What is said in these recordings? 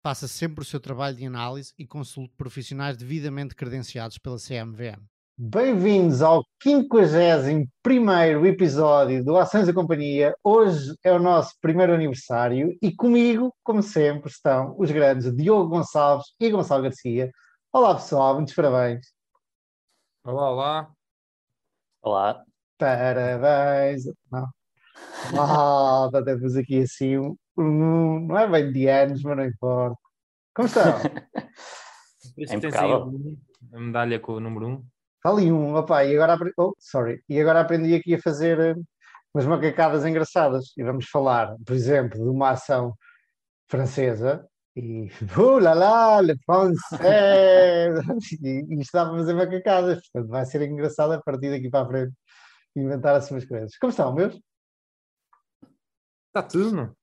Faça sempre o seu trabalho de análise e consulte profissionais devidamente credenciados pela CMVM. Bem-vindos ao 51 episódio do Ações da Companhia. Hoje é o nosso primeiro aniversário e comigo, como sempre, estão os grandes Diogo Gonçalves e Gonçalo Garcia. Olá pessoal, muitos parabéns. Olá, olá. Olá. Parabéns. Não. Malta, temos aqui assim um, um, não é bem de anos, mas não importa. Como estão? Por isso É tens aí impecável. a medalha com o número 1. Um. Está ali um, opa, e agora, oh, sorry, e agora aprendi aqui a fazer eh, umas macacadas engraçadas. E vamos falar, por exemplo, de uma ação francesa e uh, lá lá, le français! e, e estava a fazer macacadas, portanto vai ser engraçado a partir daqui para a frente inventar assim umas coisas. Como estão, meus? Está tudo,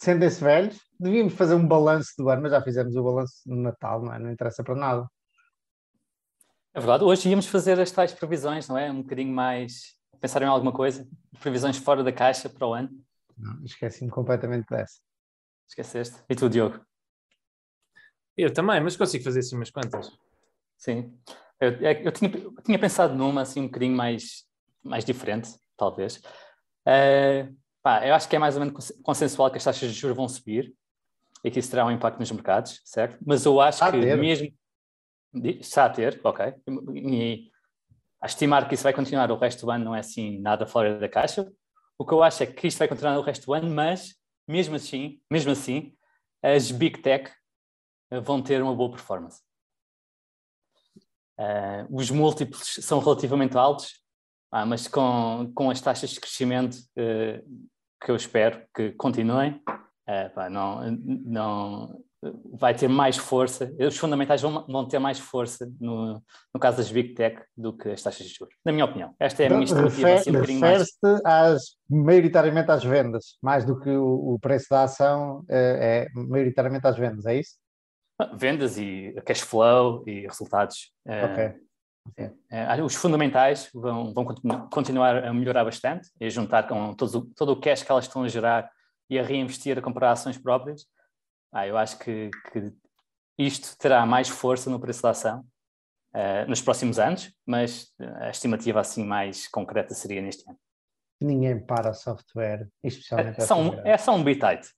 não? Sentem-se velhos? Devíamos fazer um balanço do ano, mas já fizemos o balanço no Natal, não é? Não interessa para nada. É verdade, hoje íamos fazer as tais previsões, não é? Um bocadinho mais. Pensar em alguma coisa? Previsões fora da caixa para o ano. Não, esqueci-me completamente dessa. Esqueceste? E tu, Diogo? Eu também, mas consigo fazer assim umas quantas. Sim. Eu, é- eu tinha, eu tinha pensado numa assim um bocadinho mais, mais diferente, talvez. Eh, pá, eu acho que é mais ou menos cons- consensual que as taxas de juros vão subir e que isso terá um impacto nos mercados, certo? Mas eu acho Está que mesmo. Está a ter, ok. E a estimar que isso vai continuar o resto do ano não é assim nada fora da caixa. O que eu acho é que isto vai continuar o resto do ano, mas mesmo assim, mesmo assim, as Big Tech eh, vão ter uma boa performance. Eh, os múltiplos são relativamente altos, ah, mas com, com as taxas de crescimento eh, que eu espero que continuem, eh, pá, não, não, vai ter mais força, os fundamentais vão, vão ter mais força no, no caso das Big Tech do que as taxas de juros, na minha opinião. Esta é a minha Então, estimativa assim, um bocadinho mais. Refere-se às, maioritariamente às vendas, mais do que o, o preço da ação eh, é maioritariamente às vendas, é isso? Vendas e cash flow e resultados. Ok. Os fundamentais vão, vão continu- continuar a melhorar bastante e juntar com todo, o- todo o cash que elas estão a gerar e a reinvestir a comprar ações próprias. Ah, eu acho que, que isto terá mais força no preço da ação eh, nos próximos anos, mas a estimativa assim mais concreta seria neste ano. Ninguém para software, especialmente É só um, é só um bitite.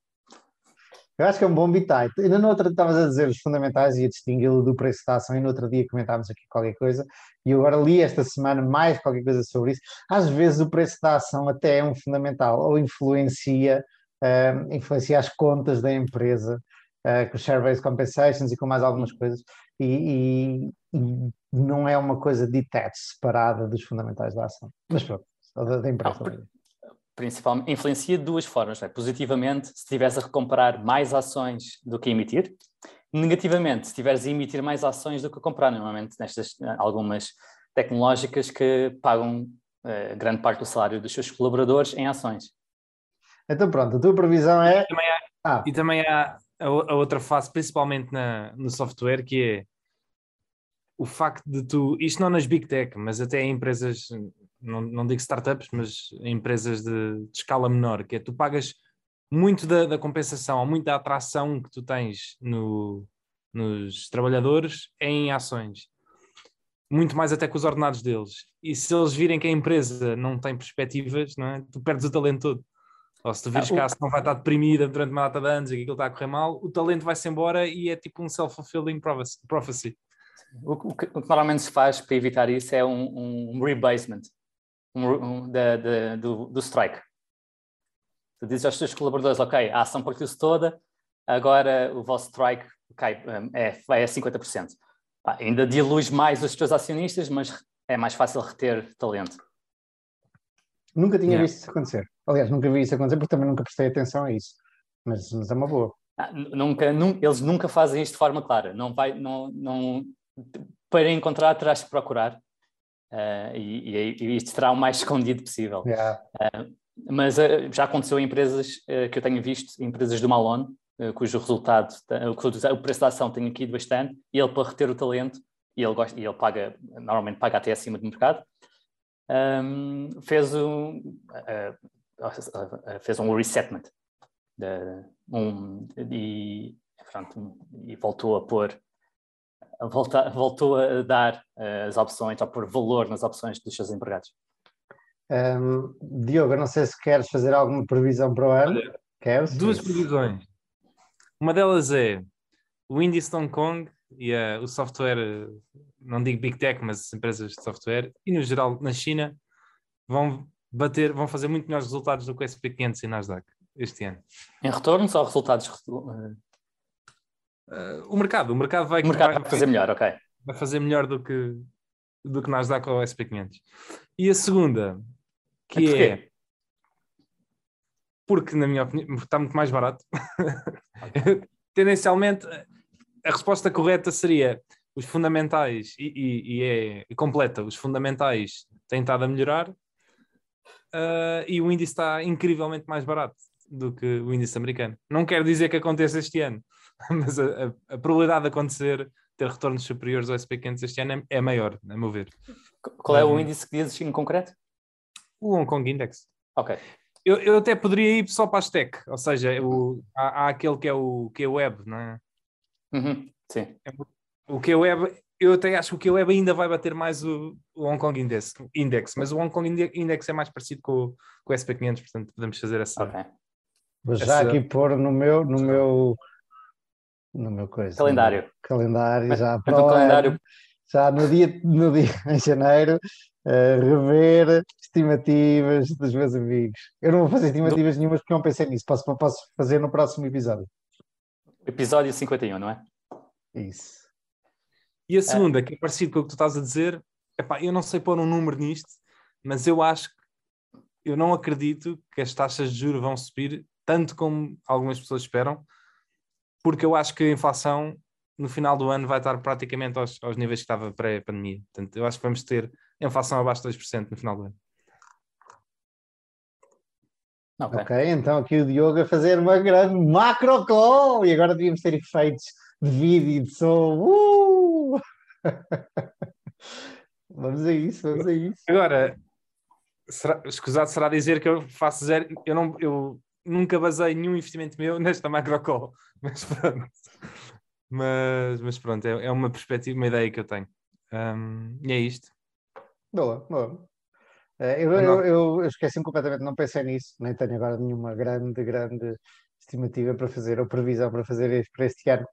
Eu acho que é um bom bitite. Ainda no outro estavas a dizer os fundamentais e a distingui-lo do preço da ação, e no outro dia comentámos aqui qualquer coisa, e eu agora li esta semana mais qualquer coisa sobre isso. Às vezes o preço da ação até é um fundamental, ou influencia, eh, influencia as contas da empresa, eh, com share-based compensations e com mais algumas coisas, e, e- e não é uma coisa detached, separada dos fundamentais da ação. Mas pronto, da, da empresa. Principalmente, influencia de duas formas. não é? Positivamente, se estiveres a comprar mais ações do que a emitir. Negativamente, se estiveres a emitir mais ações do que a comprar. Normalmente, nestas algumas tecnológicas que pagam eh, grande parte do salário dos seus colaboradores em ações. Então pronto, a tua previsão é... Também Ah, E também há a, a outra face, principalmente na, no software, que é o facto de tu, isto não nas Big Tech, mas até em empresas, não, não digo startups, mas em empresas de, de escala menor, que é tu pagas muito da, da compensação ou muito da atração que tu tens no, nos trabalhadores em ações. Muito mais até que os ordenados deles. E se eles virem que a empresa não tem perspectivas, não é? tu perdes o talento todo. Ou se tu vires Ah, o- cá, se não vai estar deprimida durante uma data de anos e que aquilo está a correr mal, o talento vai-se embora e é tipo um self-fulfilling prophecy. O, que- o que, o que normalmente se faz para evitar isso é um, um rebasement um, um, da- da- do, do strike. Tu dizes aos teus colaboradores, ok, a ação partiu-se toda, agora o vosso strike cai, um, é, vai a 50%. Pá, ainda diluz mais os teus acionistas, mas é mais fácil reter talento. Nunca tinha Yeah. visto isso acontecer. Aliás, nunca vi isso acontecer porque também nunca prestei atenção a isso. Mas, mas é uma boa. Ah, nu- nunca, nun- eles nunca fazem isto de forma clara. Não vai, não, não, para encontrar terás que procurar uh, e, e, e isto será o mais escondido possível. Yeah. Uh, mas uh, já aconteceu em empresas que eu tenho visto, empresas do Malone, cujo resultado, o preço da ação tem aqui bastante, e ele para reter o talento, e ele, gosta, e ele paga, normalmente paga até acima do mercado, um, fez, um, fez um resetment de, um, e, pronto, e voltou a pôr volta, voltou a dar uh, as opções, a pôr valor nas opções dos seus empregados. Um, Diogo, não sei se queres fazer alguma previsão para o ano. Queres? Duas previsões. Uma delas é o índice de Hong Kong e uh, o software, não digo Big Tech, mas as empresas de software, e no geral na China, vão bater, vão fazer muito melhores resultados do que o SP500 e Nasdaq este ano. Em retornos ou resultados? Uh, o mercado, o mercado vai, o mercado vai, vai fazer melhor, ok. Vai fazer melhor do que do que Nasdaq ou SP500. E a segunda, que é porque, na minha opinião, está muito mais barato. Okay. Tendencialmente, a resposta correta seria os fundamentais, e, e, e é completa, os fundamentais têm estado a melhorar uh, e o índice está incrivelmente mais barato do que o índice americano. Não quer dizer que aconteça este ano, mas a, a, a, probabilidade de acontecer ter retornos superiores ao SP500 este ano é, é maior, a meu ver. Qual é o índice que dizes em concreto? O Hong Kong Index. Ok. Eu, eu até poderia ir só para as tech, ou seja, o, há, há, aquele que é o que é web, não é? Uhum, sim. O que é web, eu até acho que o que é web ainda vai bater mais o, o Hong Kong Index, Index, mas o Hong Kong Index é mais parecido com, com o SP500, portanto podemos fazer essa. Ok. Vou já essa... aqui pôr no meu, no meu no meu coisa. Calendário. calendário, Mas, já para o calendário. já no dia, no dia em janeiro, uh, rever estimativas dos meus amigos. Eu não vou fazer estimativas Do... nenhumas porque não pensei nisso. Posso, posso fazer no próximo episódio. Episódio 51, não é? Isso. E a segunda, é. que é parecido com o que tu estás a dizer, epá, eu não sei pôr um número nisto, mas eu acho que eu não acredito que as taxas de juros vão subir tanto como algumas pessoas esperam, porque eu acho que a inflação no final do ano vai estar praticamente aos, aos níveis que estava pré-pandemia. Portanto, eu acho que vamos ter inflação abaixo de 2% no final do ano. Okay. ok, então aqui o Diogo a fazer uma grande macro call e agora devíamos ter efeitos de vídeo e de som. Uh! vamos a isso, vamos a isso. Agora, será, escusado será dizer que eu faço zero, eu, não, eu nunca basei nenhum investimento meu nesta macro call, mas pronto. Mas, mas pronto, é, é uma perspectiva, uma ideia que eu tenho. Um, e é isto. Boa, boa. Eh, eu, eu, eu, esqueci-me completamente, não pensei nisso, nem tenho agora nenhuma grande, grande estimativa para fazer ou previsão para fazer para este ano.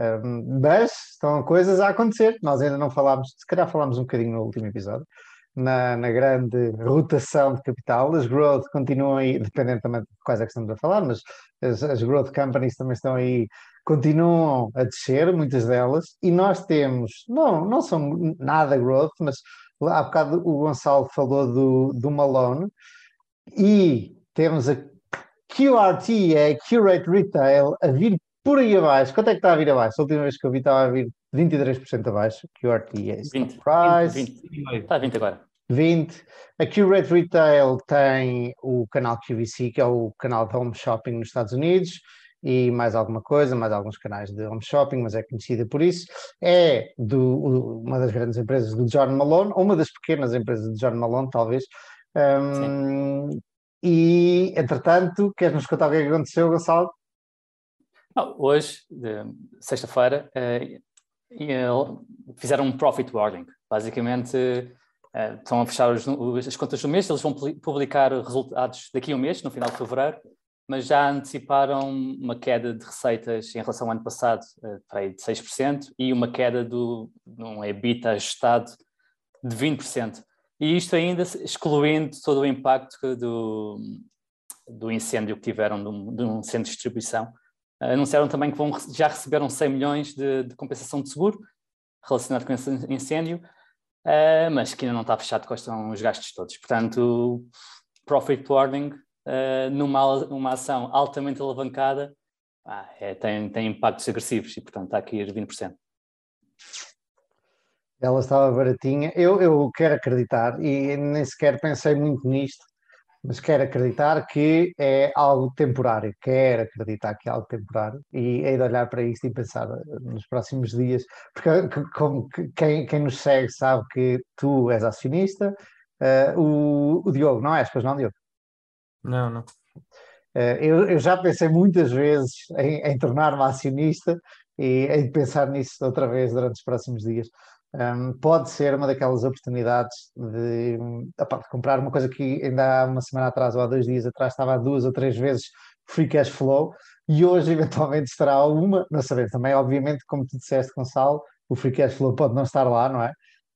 Um, mas estão coisas a acontecer. Nós ainda não falámos, se calhar falámos um bocadinho no último episódio, na, na, grande rotação de capital. As growth continuam aí, dependendo também de quais é que estamos a falar, mas as, as growth companies também estão aí, continuam a descer, muitas delas, e nós temos, não, não são nada growth, mas há bocado o Gonçalo falou do, do Malone, e temos a QRT, é Curate Retail, a vir por aí abaixo. Quanto é que está a vir abaixo? A última vez que eu vi estava a vir 23% abaixo. QRT é 20, price. 20, 20. Está a 20 agora. 20. A Curate Retail tem o canal QVC, que é o canal de home shopping nos Estados Unidos, e mais alguma coisa, mais alguns canais de home shopping, mas é conhecida por isso. É do, uma das grandes empresas do John Malone, ou uma das pequenas empresas do John Malone, talvez. Um, e, entretanto, queres-nos contar o que é aconteceu, Gonçalo? Hoje, sexta-feira, eh, fizeram um profit warning. Basicamente, uh, estão a fechar as contas do mês, eles vão publicar resultados daqui a um mês, no final de fevereiro, mas já anteciparam uma queda de receitas em relação ao ano passado uh, de 6% e uma queda do um EBITDA ajustado de 20%. E isto ainda excluindo todo o impacto do, do incêndio que tiveram de um centro de distribuição. Anunciaram também que vão, já receberam 100 milhões de, de compensação de seguro relacionado com esse incêndio, uh, mas que ainda não está fechado quais são os gastos todos. Portanto, profit warning uh, numa, numa ação altamente alavancada ah, é, tem, tem impactos agressivos e, portanto, está aqui os 20%. Ela estava baratinha. Eu, eu quero acreditar e nem sequer pensei muito nisto, mas quero acreditar que é algo temporário. Quero acreditar que é algo temporário e hei de olhar para isto e pensar eh, nos próximos dias, porque como quem, quem nos segue sabe que tu és acionista, uh, o, o Diogo não és, pois não, Diogo? Não, não. Uh, eu, eu, já pensei muitas vezes em, em tornar-me acionista e de pensar nisso outra vez durante os próximos dias um, pode ser uma daquelas oportunidades de, opa, de, comprar uma coisa que ainda há uma semana atrás ou há dois dias atrás estava duas ou três vezes free cash flow e hoje eventualmente estará uma, não sabemos também, obviamente, como tu disseste, Gonçalo, o free cash flow pode não estar lá, não é?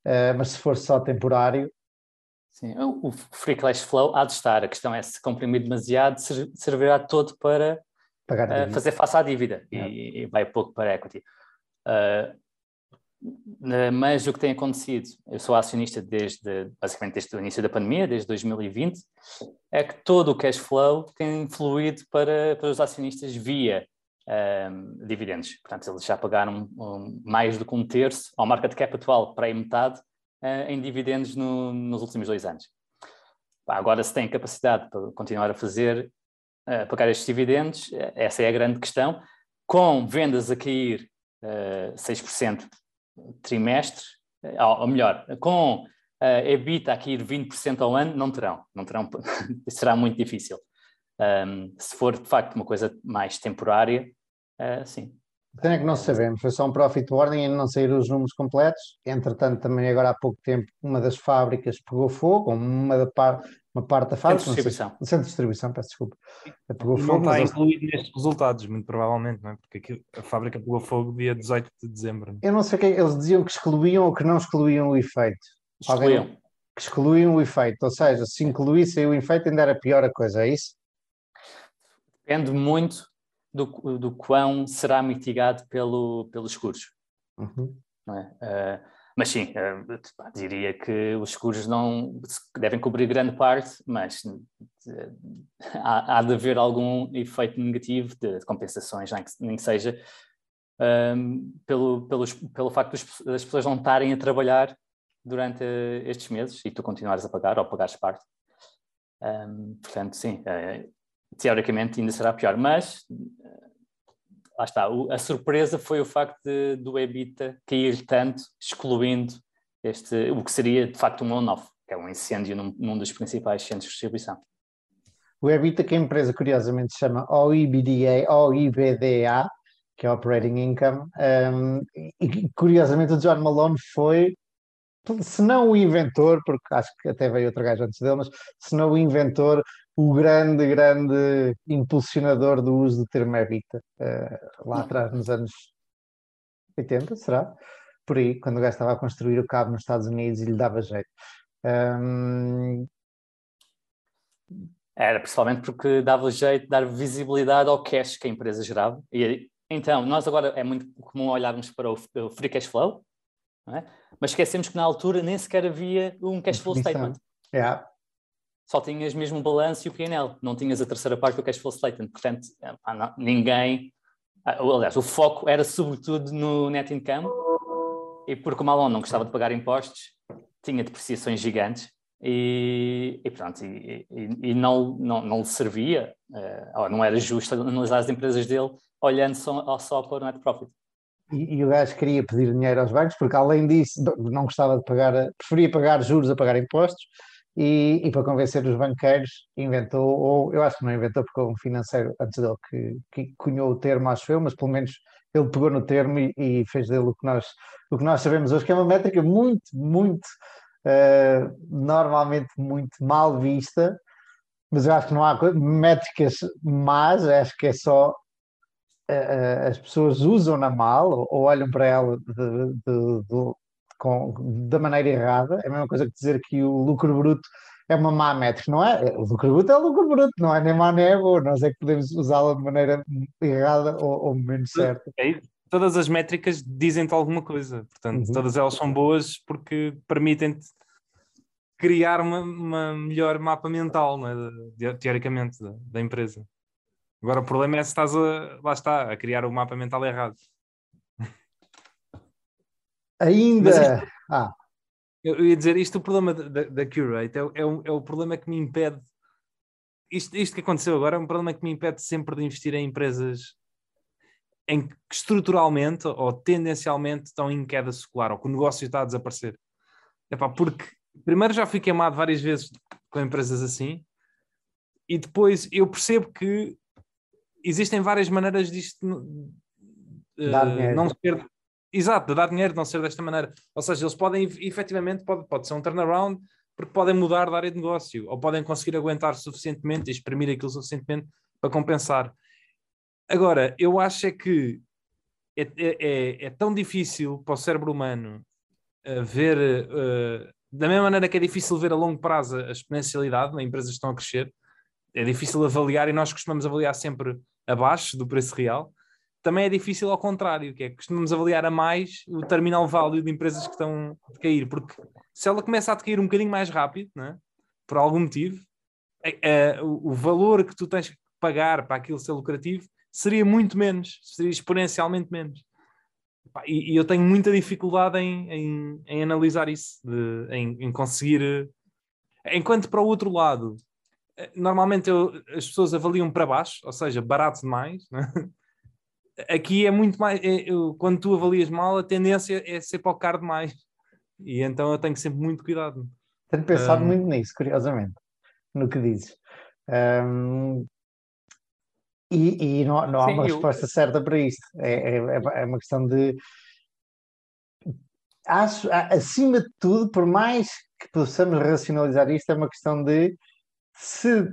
Uh, mas se for só temporário. Sim, o free cash flow há de estar. A questão é se comprimir demasiado, servirá todo para uh, fazer face à dívida é. e, e, vai pouco para a equity. Uh, mas o que tem acontecido, eu sou acionista desde, basicamente desde o início da pandemia, desde 2020, é que todo o cash flow tem fluído para, para os acionistas via um, dividendos. Portanto, eles já pagaram um, mais do que um terço ao market cap atual, para aí metade, uh, em dividendos no, nos últimos dois anos. Agora, se tem capacidade para continuar a fazer, uh, pagar estes dividendos, essa é a grande questão. Com vendas a cair uh, 6% trimestre, eh, ou melhor, com uh, EBITDA a cair 20% ao ano, não terão, não terão, será muito difícil. Um, se for de facto uma coisa mais temporária, uh, sim. Então é que não sabemos, foi só um profit warning e não saíram os números completos. Entretanto, também agora há pouco tempo, uma das fábricas pegou fogo, uma da parte, uma parte da fábrica. Centro de distribuição. Sei, centro de distribuição, peço desculpa. Pegou não fogo, está incluído nestes resultados, muito provavelmente, não é? Porque aqui, a fábrica pegou fogo dia 18 de dezembro. Eu não sei o que eles diziam que excluíam ou que não excluíam o efeito. Excluíam. Alguém, que excluíam o efeito, ou seja, se incluíssem o efeito ainda era pior a coisa, é isso? Depende muito do, do quão será mitigado pelo, pelos seguros. Uhum. É? Uh, mas sim, uh, diria que os seguros não devem cobrir grande parte, mas uh, há, há, de haver algum efeito negativo de, compensações, nem que, seja um, pelo, pelos, pelo facto das pessoas não estarem a trabalhar durante estes meses e tu continuares a pagar ou pagares parte. Um, portanto, sim, teoricamente ainda será pior, mas lá está, a surpresa foi o facto de, do EBITDA cair tanto, excluindo este, o que seria de facto um on-off, que é um incêndio num, num, dos principais centros de distribuição. O EBITDA que a empresa curiosamente chama OIBDA, OIBDA, que é Operating Income, um, e curiosamente o John Malone foi, se não o inventor, porque acho que até veio outro gajo antes dele, mas se não o inventor, o grande, grande impulsionador do uso do termo Evita, uh, lá atrás, nos anos 80, será? Por aí, quando o gajo estava a construir o cabo nos Estados Unidos e lhe dava jeito. Um... Era principalmente porque dava jeito de dar visibilidade ao cash que a empresa gerava. E, então, nós agora é muito comum olharmos para o free cash flow, é? mas esquecemos que na altura nem sequer havia um cash flow statement. Yeah só tinhas mesmo o balanço e o PNL, não tinhas a terceira parte do cash flow statement. Portanto, não, ninguém. Ah, aliás, o foco era sobretudo no net income, e porque o Malon não gostava de pagar impostos, tinha depreciações gigantes e, e pronto, e, e, e, não, não, não lhe servia, uh, não era justo analisar as empresas dele olhando só, só para o net profit. E, e, o gajo queria pedir dinheiro aos bancos, porque além disso não gostava de pagar, preferia pagar juros a pagar impostos, e, e, para convencer os banqueiros inventou, ou eu acho que não inventou porque um financeiro antes dele que, que cunhou o termo, acho eu, mas pelo menos ele pegou no termo e, e fez dele o que, nós, o que nós sabemos hoje, que é uma métrica muito, muito, uh, normalmente muito mal vista, mas eu acho que não há métricas más, acho que é só as pessoas usam-na mal ou, olham para ela de, de, de, com, da maneira errada, é a mesma coisa que dizer que o lucro bruto é uma má métrica, não é? O lucro bruto é o lucro bruto, não é nem má nem é boa, nós é que podemos usá-la de maneira errada ou, ou menos certa. É todas as métricas dizem-te alguma coisa, portanto, uhum. todas elas são boas porque permitem-te criar uma, uma, melhor mapa mental, é? teoricamente, da, da, empresa. Agora o problema é se estás a, lá está, a criar o mapa mental errado. Ainda. Mas Ah, Eu, ia dizer, isto o problema da, Curate é, o- é, é o problema que me impede. Isto, isto que aconteceu agora é um problema que me impede sempre de investir em empresas em que estruturalmente ou tendencialmente estão em queda secular ou que o negócio está a desaparecer. Epá, porque primeiro já fui queimado várias vezes com empresas assim e depois eu percebo que existem várias maneiras disto dinheiro. não ser exato, de dar dinheiro, de não ser desta maneira. Ou seja, eles podem efetivamente pode, pode ser um turnaround porque podem mudar de área de negócio ou podem conseguir aguentar suficientemente e exprimir aquilo suficientemente para compensar. Agora, eu acho é que é, é- é- é tão difícil para o cérebro humano uh, ver, uh, da mesma maneira que é difícil ver a longo prazo a exponencialidade em empresas que estão a crescer, é difícil avaliar e nós costumamos avaliar sempre abaixo do preço real. Também é difícil ao contrário, que é que costumamos avaliar a mais o terminal value de empresas que estão a cair, porque se ela começa a decair um bocadinho mais rápido, né, por algum motivo, é- é, o, valor que tu tens que pagar para aquilo ser lucrativo seria muito menos, seria exponencialmente menos. E, e eu tenho muita dificuldade em, em, em analisar isso, de- em, em conseguir. Enquanto para o outro lado, normalmente eu- as pessoas avaliam para baixo, ou seja, barato demais. né? Aqui é muito mais. é- eu- quando tu avalias mal, a tendência é ser para o caro demais. E então eu tenho sempre muito cuidado. tenho pensado Um, muito nisso, curiosamente, no que dizes. Um, e e não, não há Sim, uma eu- resposta certa para isto. É, é, é uma questão de. Acho, acima de tudo, por mais que possamos racionalizar isto, é uma questão de se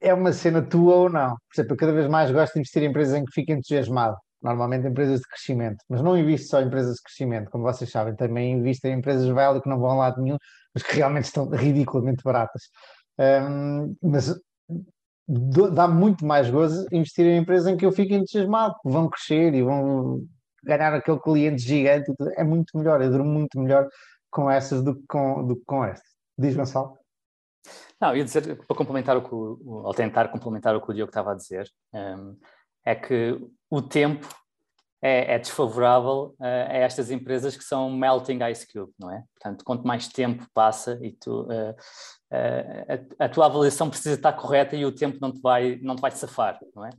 é uma cena tua ou não. Por exemplo, eu cada vez mais gosto de investir em empresas em que fico entusiasmado. Normalmente empresas de crescimento, mas não invisto só em empresas de crescimento, como vocês sabem, também invisto em empresas value que não vão a lado nenhum, mas que realmente estão ridiculamente baratas. Um, mas dá muito mais gozo investir em empresas em que eu fico entusiasmado, vão crescer e vão ganhar aquele cliente gigante. É muito melhor, eu durmo muito melhor com essas do que com, do que com estas. Diz Gonçalo? Não, ia dizer, para complementar o que, o- o- ou tentar complementar o que o Diogo estava a dizer, hum, é que o tempo é, é desfavorável a estas empresas que são melting ice cube, não é? Portanto, quanto mais tempo passa e tu, eh, eh, a, a tua avaliação precisa estar correta e o tempo não te vai, não te vai safar, não é?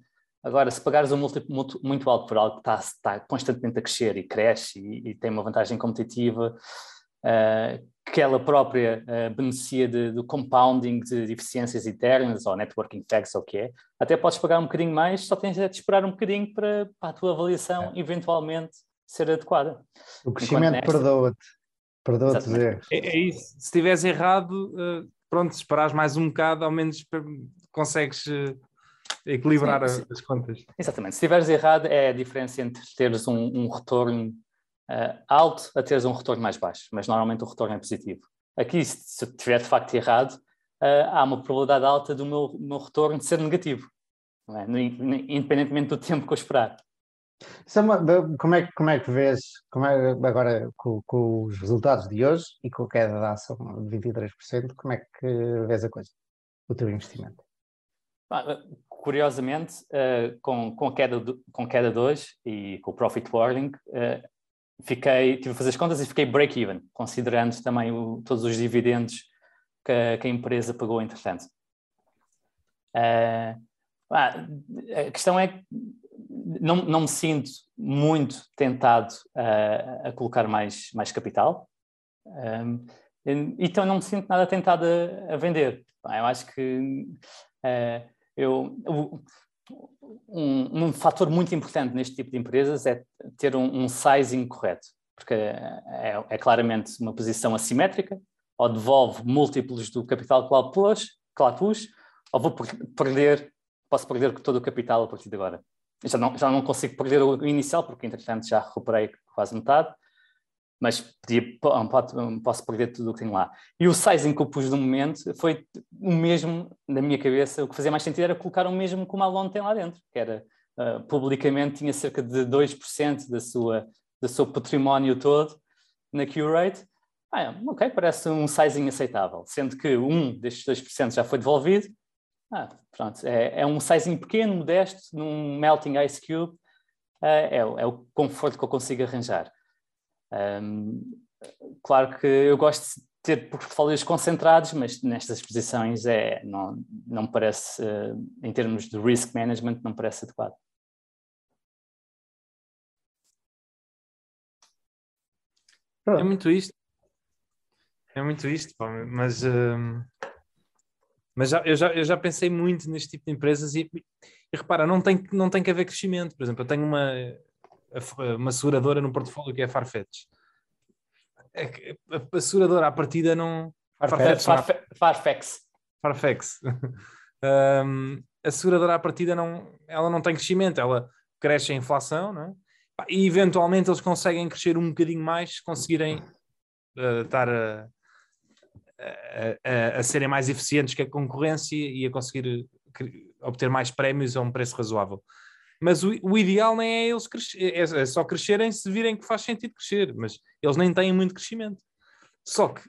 Agora, se pagares um múltiplo muito, muito alto por algo que está, está constantemente a crescer e cresce e, e tem uma vantagem competitiva, que ela própria eh, beneficia de- do compounding de eficiências internas ou networking effects ou o que é, até podes pagar um bocadinho mais, só tens é de esperar um bocadinho para, para a tua avaliação eventualmente ser adequada. O crescimento perdoa-te. Perdoa-te. É, é isso. Se estiveres errado, eh, pronto, se esperares mais um bocado, ao menos consegues eh, equilibrar Sim, a- as contas. Exatamente. Se estiveres errado, é a diferença entre teres um, um retorno eh, alto a teres um retorno mais baixo, mas normalmente o retorno é positivo. Aqui, se, eu estiver de facto errado, eh, há uma probabilidade alta do meu, meu retorno ser negativo, é? Independentemente do tempo que eu esperar. Como, é, que- como é que vês, como é, agora com, com os resultados de hoje e com a queda da ação de 23%, como é que vês a coisa, o teu investimento? Ah, Curiosamente, eh, com, com, a queda do, com a queda de hoje e com o profit warning, eh, fiquei, tive a fazer as contas e fiquei break-even, considerando também o- todos os dividendos que, que a empresa pagou entretanto. Ah, a questão é que não, não me sinto muito tentado a, a colocar mais, mais capital. Um, então não me sinto nada tentado a, a vender. Eu acho que eh, eu, um, um fator muito importante neste tipo de empresas é ter um, um sizing correto, porque é, é claramente uma posição assimétrica, ou devolve múltiplos do capital que lá pus, que lá pus ou vou per- perder, posso perder todo o capital a partir de agora. Já não, já não consigo perder o inicial, porque entretanto já recuperei quase metade, mas podia, posso perder tudo o que tenho lá. E o sizing que eu pus no momento foi o mesmo, na minha cabeça, o que fazia mais sentido era colocar o mesmo que o Malone tem lá dentro, que era, uh, publicamente, tinha cerca de 2% da sua, do seu património todo na Curate. Ah, é, ok, parece um sizing aceitável, sendo que um destes 2% já foi devolvido. Ah, pronto, é, é um sizing pequeno, modesto, num melting ice cube, ah, é, é o conforto que eu consigo arranjar. Um, claro que eu gosto de ter portfólios concentrados, mas nestas posições é, não, não me parece, uh, em termos de risk management, não parece adequado. É muito isto. É muito isto, pá, mas, uh, mas já, eu, já, eu já pensei muito neste tipo de empresas e, e repara, não tem, não tem que haver crescimento. Por exemplo, eu tenho uma, uma seguradora no portfólio que é Farfetch. É a, a seguradora à partida não. Farfetch. Farfetch. Farfetch. um, a seguradora à partida não, ela não tem crescimento, ela cresce a inflação, não é? E eventualmente eles conseguem crescer um bocadinho mais se conseguirem uh, estar a, a, a, serem mais eficientes que a concorrência e a conseguir obter mais prémios a um preço razoável. Mas o, o ideal nem é eles crescer, é, é só crescerem se virem que faz sentido crescer, mas eles nem têm muito crescimento. Só que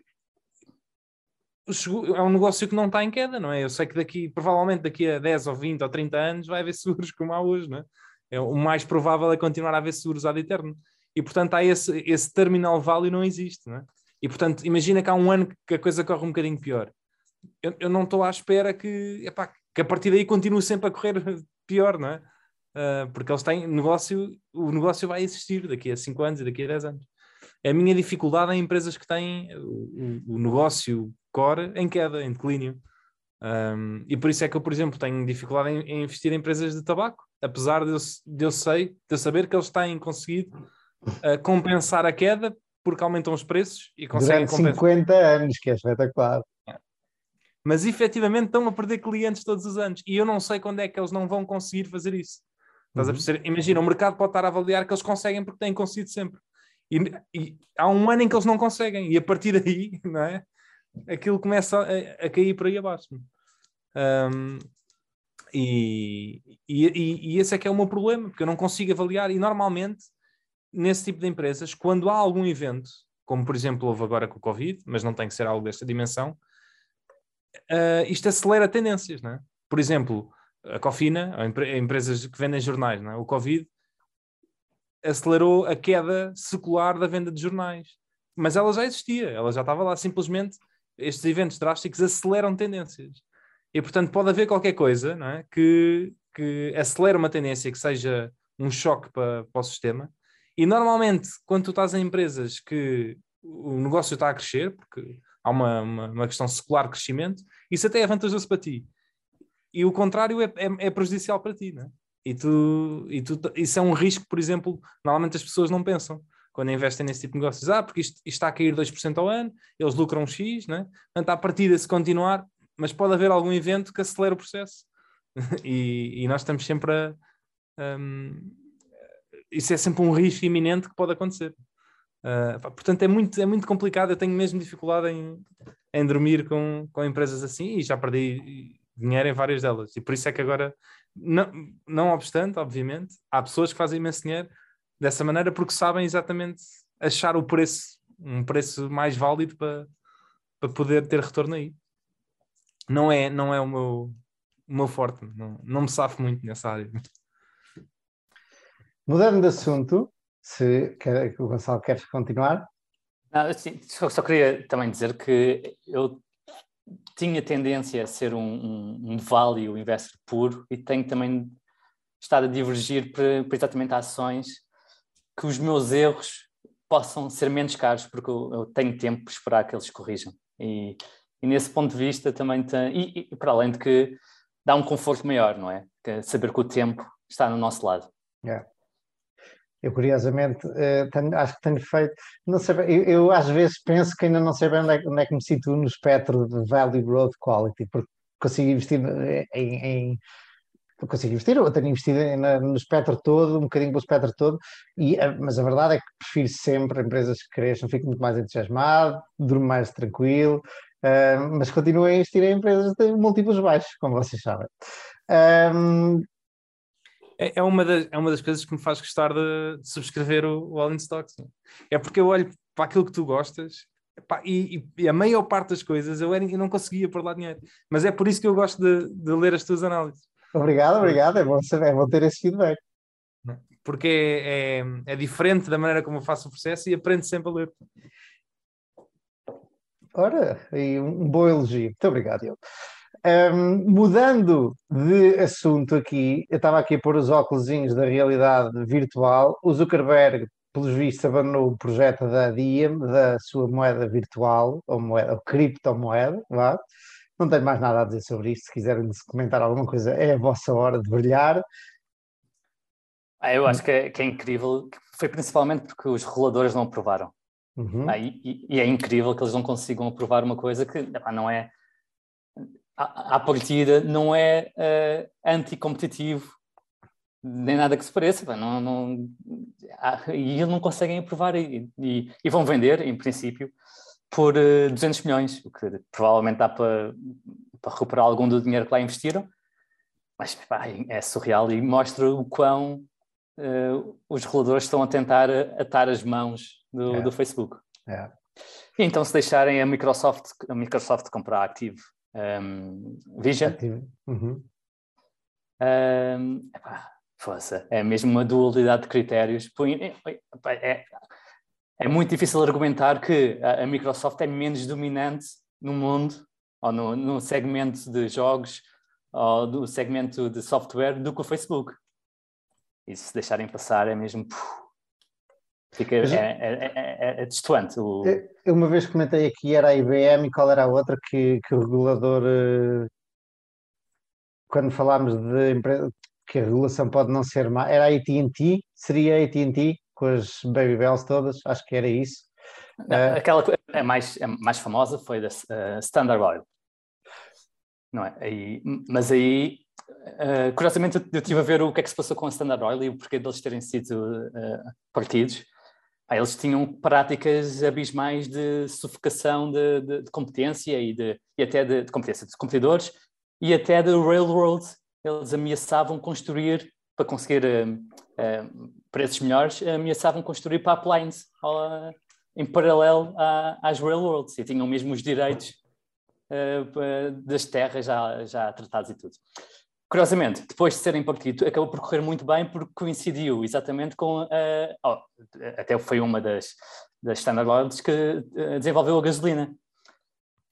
é um negócio que não está em queda, não é? Eu sei que daqui, provavelmente daqui a 10 ou 20 ou 30 anos vai haver seguros como há hoje, não é? é o mais provável é continuar a haver seguros ad eterno. E portanto há esse, esse terminal value não existe, não é? E portanto, imagina que há um ano que a coisa corre um bocadinho pior. Eu, eu não estou à espera que, epá, que a partir daí continue sempre a correr pior, não é? Uh, porque eles têm negócio, o negócio vai existir daqui a 5 anos e daqui a 10 anos. A minha dificuldade é em empresas que têm o, o negócio core em queda, em declínio. Um, e por isso é que eu, por exemplo, tenho dificuldade em, em investir em empresas de tabaco, apesar de eu, de eu, sei, de eu saber que eles têm conseguido uh, compensar a queda porque aumentam os preços e conseguem Durante compensar. 50 anos, que é espetacular. Mas efetivamente estão a perder clientes todos os anos e eu não sei quando é que eles não vão conseguir fazer isso. Estás uhum. a perceber? Imagina, o mercado pode estar a avaliar que eles conseguem porque têm conseguido sempre. E, e, há um ano em que eles não conseguem, e a partir daí, não é? Aquilo começa a, a cair por aí abaixo. Um, e, e, e, esse é que é o meu problema, porque eu não consigo avaliar, e normalmente nesse tipo de empresas, quando há algum evento, como por exemplo houve agora com o Covid, mas não tem que ser algo desta dimensão, uh, isto acelera tendências, não é? Por exemplo, a Cofina, a empresas que vendem jornais, é? o Covid acelerou a queda secular da venda de jornais. Mas ela já existia, ela já estava lá. Simplesmente estes eventos drásticos aceleram tendências. E portanto pode haver qualquer coisa é? que, que acelere uma tendência que seja um choque para, para o sistema e normalmente, quando tu estás em empresas que o negócio está a crescer, porque há uma, uma, uma questão secular de crescimento, isso até é vantajoso para ti. E o contrário é, é, é prejudicial para ti, né? E tu, e tu, isso é um risco, por exemplo, normalmente as pessoas não pensam quando investem nesse tipo de negócios. Ah, porque isto, isto está a cair 2% ao ano, eles lucram X, né? Portanto, à partida, se continuar, mas pode haver algum evento que acelere o processo. e, e, nós estamos sempre a. Um, isso é sempre um risco iminente que pode acontecer. Uh, portanto, é muito, é muito complicado. Eu tenho mesmo dificuldade em, em dormir com, com empresas assim e já perdi dinheiro em várias delas. E por isso é que agora, não, não obstante, obviamente, há pessoas que fazem imenso dinheiro dessa maneira porque sabem exatamente achar o preço, um preço mais válido para, para poder ter retorno aí. Não é, não é o meu, o meu forte, não, não me safo muito nessa área. Mudando de assunto, se quer, o Gonçalo queres continuar? Não, assim, só, só, queria também dizer que eu tinha tendência a ser um, um, um value investor puro e tenho também estado a divergir para, para exatamente ações que os meus erros possam ser menos caros, porque eu, eu tenho tempo para esperar que eles corrijam. E, e nesse ponto de vista também tem, e, e, para além de que dá um conforto maior, não é? Que saber que o tempo está no nosso lado. Yeah. Eu, curiosamente, uh, tenho, acho que tenho feito. Não sei, eu, eu, às vezes penso que ainda não sei bem onde é, onde é, que me situo no espectro de value, growth, quality, porque consigo investir em. em consigo investir, eu tenho investido no espectro todo, um bocadinho pelo espectro todo, e, eh, mas a verdade é que prefiro sempre empresas que cresçam, fico muito mais entusiasmado, durmo mais tranquilo, uh, mas continuo a investir em empresas de múltiplos baixos, como vocês sabem. Um, é, é, uma das, é uma das coisas que me faz gostar de, de subscrever o, o All in Stocks. É porque eu olho para aquilo que tu gostas epá, e, e, a maior parte das coisas eu, era, eu não conseguia pôr lá dinheiro. Mas é por isso que eu gosto de, de ler as tuas análises. Obrigado, obrigado. É bom, saber, é bom ter esse feedback. porque é, é, é, diferente da maneira como eu faço o processo e aprendo sempre a ler. Ora, aí um bom elogio. Muito obrigado, eu. Um, mudando de assunto aqui, eu estava aqui a pôr os óculos da realidade virtual. O Zuckerberg, pelos vistos, abandonou o projeto da Diem, da sua moeda virtual, ou moeda, ou criptomoeda, vá. Não tenho mais nada a dizer sobre isto. Se quiserem comentar alguma coisa, é a vossa hora de brilhar. Ah, eu acho que é, que é, incrível, foi principalmente porque os reguladores não aprovaram. Uhum. Ah, e, e, é incrível que eles não consigam aprovar uma coisa que epá, não é, à, à partida, não é uh, anticompetitivo, nem nada que se pareça. Não, não, e eles não conseguem aprovar e, e, e, vão vender, em princípio, por uh, eh, 200 milhões, o que provavelmente dá para, para recuperar algum do dinheiro que lá investiram. Mas epá, é surreal e mostra o quão uh, os reguladores estão a tentar atar as mãos do, é. do Facebook. É. E então, se deixarem a Microsoft, a Microsoft comprar Active um, Vision. Uhum. Um, epá, força, é mesmo uma dualidade de critérios. É, é muito difícil argumentar que a, a Microsoft é menos dominante no mundo ou no, no segmento de jogos ou do segmento de software do que o Facebook. E se deixarem passar é mesmo. Fica, é, é, é, é, destoante. O... Eu uma vez comentei aqui, era a IBM e qual era a outra que, que o regulador, quando falámos de empresa, que a regulação pode não ser má, era a AT&T, seria a AT&T com as Baby Bells todas, acho que era isso. Não, aquela é mais, é mais famosa foi da uh, Standard Oil. Não é? Aí, mas aí Uh, curiosamente, eu, eu estive a ver o que é que se passou com a Standard Oil e o porquê deles terem sido uh, partidos. Eles tinham práticas abismais de sufocação de, de, de competência e, de, e até de, de, competência de competidores e até de railroad. Eles ameaçavam construir, para conseguir uh, preços melhores, ameaçavam construir pipelines em paralelo às railroads e tinham mesmo os direitos das terras já, já tratados e tudo. Curiosamente, depois de serem partido, acabou por correr muito bem porque coincidiu exatamente com. Uh, oh, até foi uma das, das Standard Oils que uh, desenvolveu a gasolina.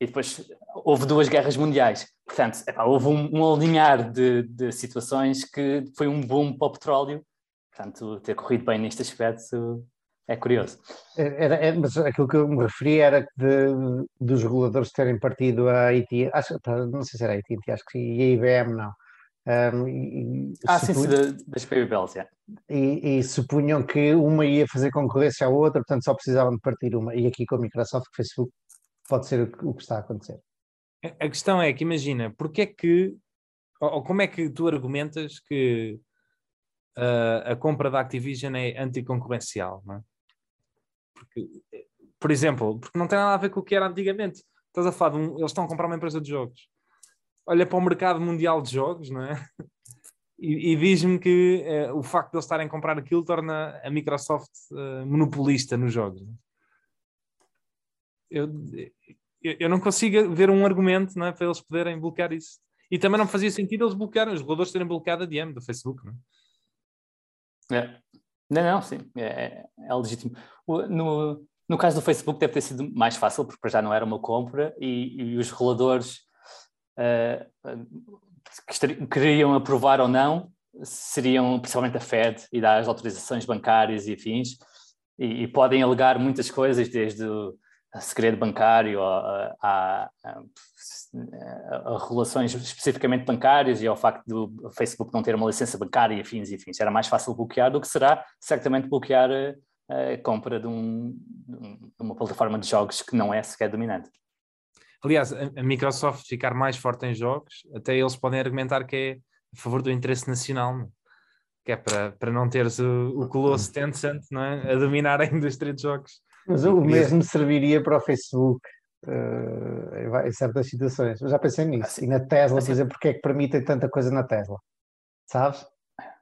E depois houve duas guerras mundiais. Portanto, epá, houve um, um alinhar de, de, situações que foi um boom para o petróleo. Portanto, ter corrido bem neste aspecto é curioso. Era, era, mas aquilo que eu me referi era de, dos reguladores terem partido a IT, acho, não sei se era a IT, acho que sim, e a IBM não um, e, ah, sim, sim, das Baby Bells, yeah. e, e, supunham que uma ia fazer concorrência à outra, portanto só precisavam de partir uma. E aqui com a Microsoft, o Facebook, pode ser o que está a acontecer. A questão é que, imagina, porque é que, ou como é que tu argumentas que uh, a compra da Activision é anticoncorrencial, não é? Porque, por exemplo, porque não tem nada a ver com o que era antigamente. Estás a falar de um, eles estão a comprar uma empresa de jogos olha para o mercado mundial de jogos, não é? E, e diz-me que eh, o facto de eles estarem a comprar aquilo torna a Microsoft uh, monopolista nos jogos. Eu, eu, não consigo ver um argumento não é, para eles poderem bloquear isso. E também não fazia sentido eles bloquearem, os reguladores terem bloqueado a DM do Facebook, não é? é. Não, não, sim, é, é, é legítimo. No, no caso do Facebook deve ter sido mais fácil, porque já não era uma compra e, e os reguladores uh, queriam aprovar ou não seriam principalmente a Fed e dar as autorizações bancárias e afins, e, e podem alegar muitas coisas, desde o segredo bancário a, a, a, a, relações especificamente bancárias e ao facto do Facebook não ter uma licença bancária e afins e afins. Era mais fácil bloquear do que será certamente bloquear a, a compra de, um, de uma plataforma de jogos que não é sequer dominante. Aliás, a, Microsoft ficar mais forte em jogos, até eles podem argumentar que é a favor do interesse nacional, que é para, para não teres o, o colosso Tencent não é? a dominar a indústria de jogos. Mas o mesmo serviria para o Facebook uh, em certas situações. Eu já pensei nisso. Assim, e na Tesla, assim, por exemplo, porque é que permitem tanta coisa na Tesla? Sabes?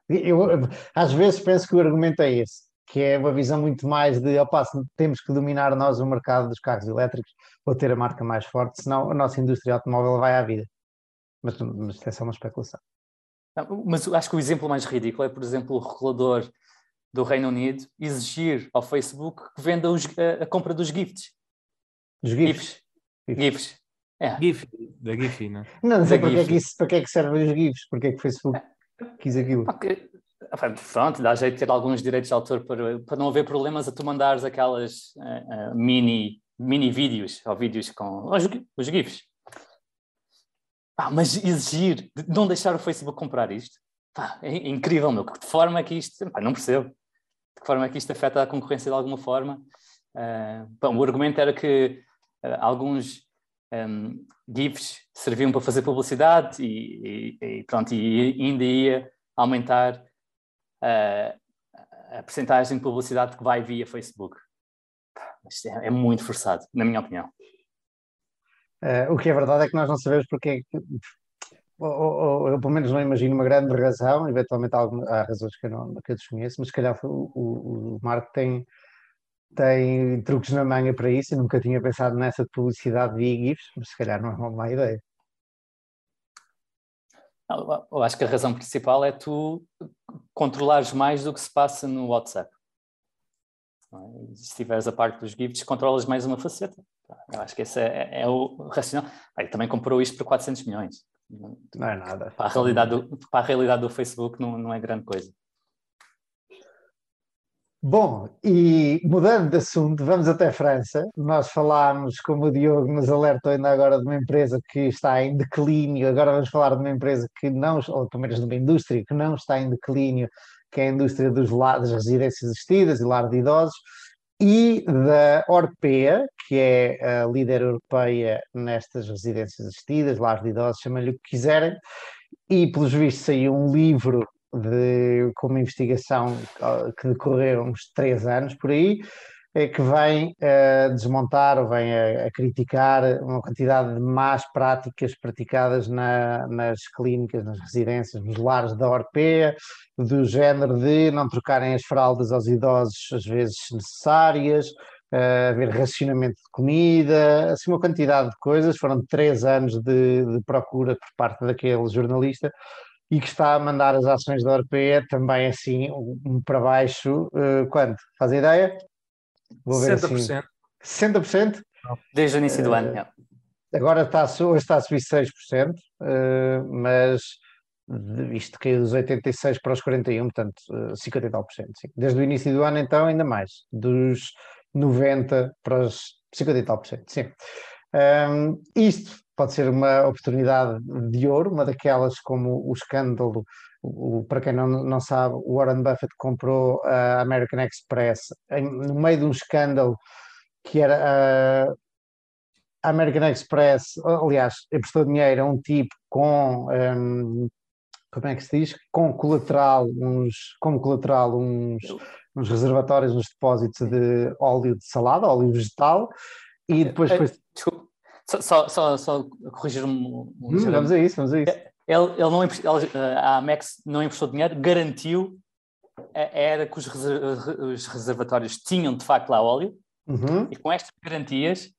Eu, às vezes penso que o argumento é esse que é uma visão muito mais de opa, temos que dominar nós o mercado dos carros elétricos ou ter a marca mais forte, senão a nossa indústria automóvel vai à vida. Mas, mas é só uma especulação. Não, mas acho que o exemplo mais ridículo é, por exemplo, o regulador do Reino Unido exigir ao Facebook que venda os, a, a, compra dos gifts. Os GIFs. GIFs. GIFs. É. GIF, da GIF, não Não, não sei para que, é que isso, para que é que servem os GIFs, porque é que o Facebook quis aquilo. Porque, pronto, dá jeito de ter alguns direitos de autor para, para não haver problemas a tu mandares aquelas uh, uh, mini, mini vídeos ou vídeos com os, os GIFs. Ah, mas exigir, não deixar o Facebook comprar isto, pá, é incrível, meu. De forma é que isto, pá, não percebo, de forma é que isto afeta a concorrência de alguma forma. Uh, bom, o argumento era que uh, alguns um, GIFs serviam para fazer publicidade e, e, e pronto, e ainda ia aumentar uh, a percentagem de publicidade que vai via Facebook. Isto é, é muito forçado, na minha opinião. Uh, o que é verdade é que nós não sabemos porque é ou, ou, eu pelo menos não imagino uma grande razão, eventualmente há, há razões que eu, não, que eu desconheço, mas se calhar o, o, o Marco tem, tem truques na manga para isso, eu nunca tinha pensado nessa de publicidade via GIFs, mas se calhar não é uma má ideia. Eu acho que a razão principal é tu controlares mais do que se passa no WhatsApp. Se estiveres a parte dos gifts, controlas mais uma faceta. Eu acho que esse é, é o racional. Aí também comprou isto por 400 milhões. Não é nada. Para a realidade do, para a realidade do Facebook não, não é grande coisa. Bom, e mudando de assunto, vamos até França. Nós falámos, como o Diogo nos alertou ainda agora, de uma empresa que está em declínio. Agora vamos falar de uma empresa que não, ou pelo menos de uma indústria que não está em declínio, que é a indústria dos, das residências assistidas e lar de idosos e da Orpea, que é a líder europeia nestas residências assistidas, lares de idosos, chamem-lhe o que quiserem, e pelos vistos saiu um livro de, com uma investigação que decorreu uns três anos por aí, é que vem a desmontar ou vem a, a, criticar uma quantidade de más práticas praticadas na, nas clínicas, nas residências, nos lares da Orpea, do género de não trocarem as fraldas aos idosos às vezes necessárias, haver racionamento de comida, assim uma quantidade de coisas. Foram três anos de, de procura por parte daquele jornalista e que está a mandar as ações da Orpea também assim um, para baixo. Uh, quanto? Faz a ideia? Vou ver 60%. Assim. 60%? Desde o início do uh, ano. É. Agora está, hoje está a subir 6%, uh, mas isto caiu dos 86 para os 41, portanto, 50 e tal por cento. Sim. Desde o início do ano, então, ainda mais, dos 90 para os 50 e tal por cento. Sim. Um, isto pode ser uma oportunidade de ouro, uma daquelas como o escândalo o, para quem não, não sabe, o Warren Buffett comprou a American Express em, no meio de um escândalo que era a American Express, aliás, emprestou dinheiro a um tipo com um, como é que se diz? Com colateral, uns, como colateral, uns, uns reservatórios nos depósitos de óleo de salada, óleo vegetal, e depois eh, foi. Só, só, só corrigir um. um hum, vamos a isso, vamos a isso. Ele, ele não, ele, a Amex não emprestou dinheiro, garantiu era que os, os reservatórios tinham de facto lá óleo uhum. e com estas garantias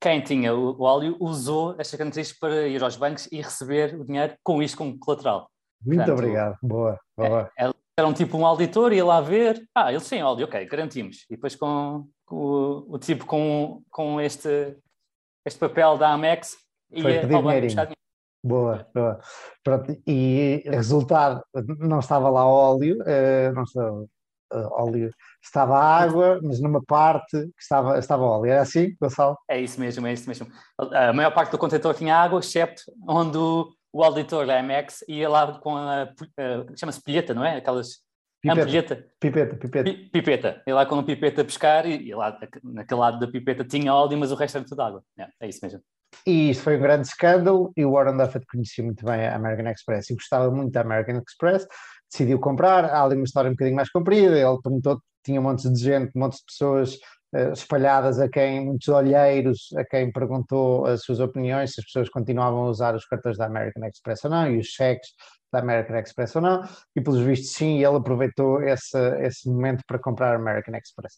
quem tinha o óleo usou estas garantias para ir aos bancos e receber o dinheiro com isto como colateral. Muito Portanto, obrigado, boa, boa. É, era um tipo um auditor, ia lá ver, ah, ele sem óleo, ok, garantimos. E depois com, com o, o, tipo com, com este, este papel da Amex ia ao banco buscar dinheiro. Boa, boa. Pronto, e resultado, não estava lá óleo, eh, não estava eh, óleo, estava água, mas numa parte que estava, estava óleo. Era assim, Gonçalo? É isso mesmo, é isso mesmo. A maior parte do contentor tinha água, excepto onde o, o auditor da MX ia lá com a, a chama-se pilheta, não é? Aquelas pipeta, ampulheta. Pipeta, pipeta. pipeta. Ia lá com a pipeta pescar e, e, lá naquele lado da pipeta tinha óleo, mas o resto era tudo água. É, é isso mesmo. E isso foi um grande escândalo e o Warren Buffett conhecia muito bem a American Express e gostava muito da American Express, decidiu comprar, há ali uma história um bocadinho mais comprida, ele perguntou, tinha montes de gente, montes de pessoas uh, espalhadas a quem, muitos olheiros, a quem perguntou as suas opiniões, se as pessoas continuavam a usar os cartões da American Express ou não, e os cheques da American Express ou não, e pelos vistos sim, ele aproveitou esse, esse momento para comprar a American Express.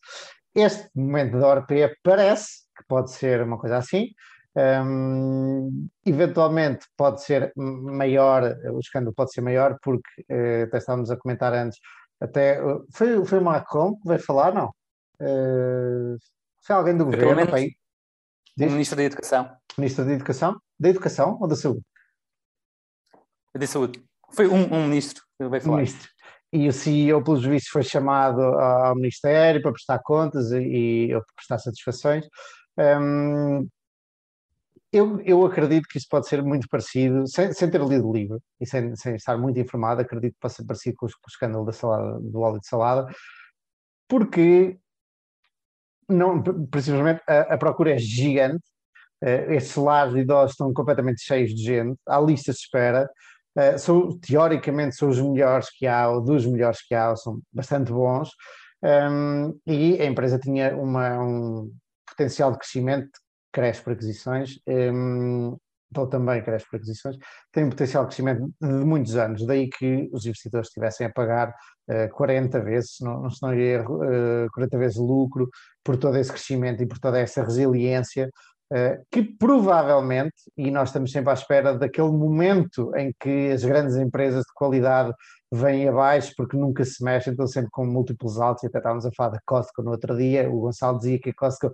Este momento da ORP parece que pode ser uma coisa assim, um, eventualmente pode ser maior, o escândalo pode ser maior, porque uh, até estávamos a comentar antes, Até, foi, foi o Macron que veio falar, não? Uh, foi alguém do governo? Bem, o Ministro da Educação. Ministro da Educação? Da Educação ou da Saúde? Da Saúde. Foi um, um ministro que veio falar. Ministro. E o CEO, pelos vistos, foi chamado ao Ministério para prestar contas e, e prestar satisfações. Um, eu, eu acredito que isso pode ser muito parecido, sem, sem ter lido o livro e sem, sem estar muito informado, acredito que pode ser parecido com, com o escândalo da salada, do óleo de salada, porque não, precisamente a, a procura é gigante, uh, estes lares de idosos estão completamente cheios de gente, há listas de espera, uh, são, teoricamente são os melhores que há, ou dos melhores que há, são bastante bons, um, e a empresa tinha uma, um potencial de crescimento cresce por aquisições, um, então também cresce por aquisições, tem um potencial de crescimento de muitos anos, daí que os investidores estivessem a pagar uh, 40 vezes, não, se não erro, uh, 40 vezes lucro por todo esse crescimento e por toda essa resiliência, que provavelmente, e nós estamos sempre à espera daquele momento em que as grandes empresas de qualidade vêm abaixo porque nunca se mexem, estão sempre com múltiplos altos, e até estávamos a falar da Costco no outro dia, o Gonçalo dizia que a Costco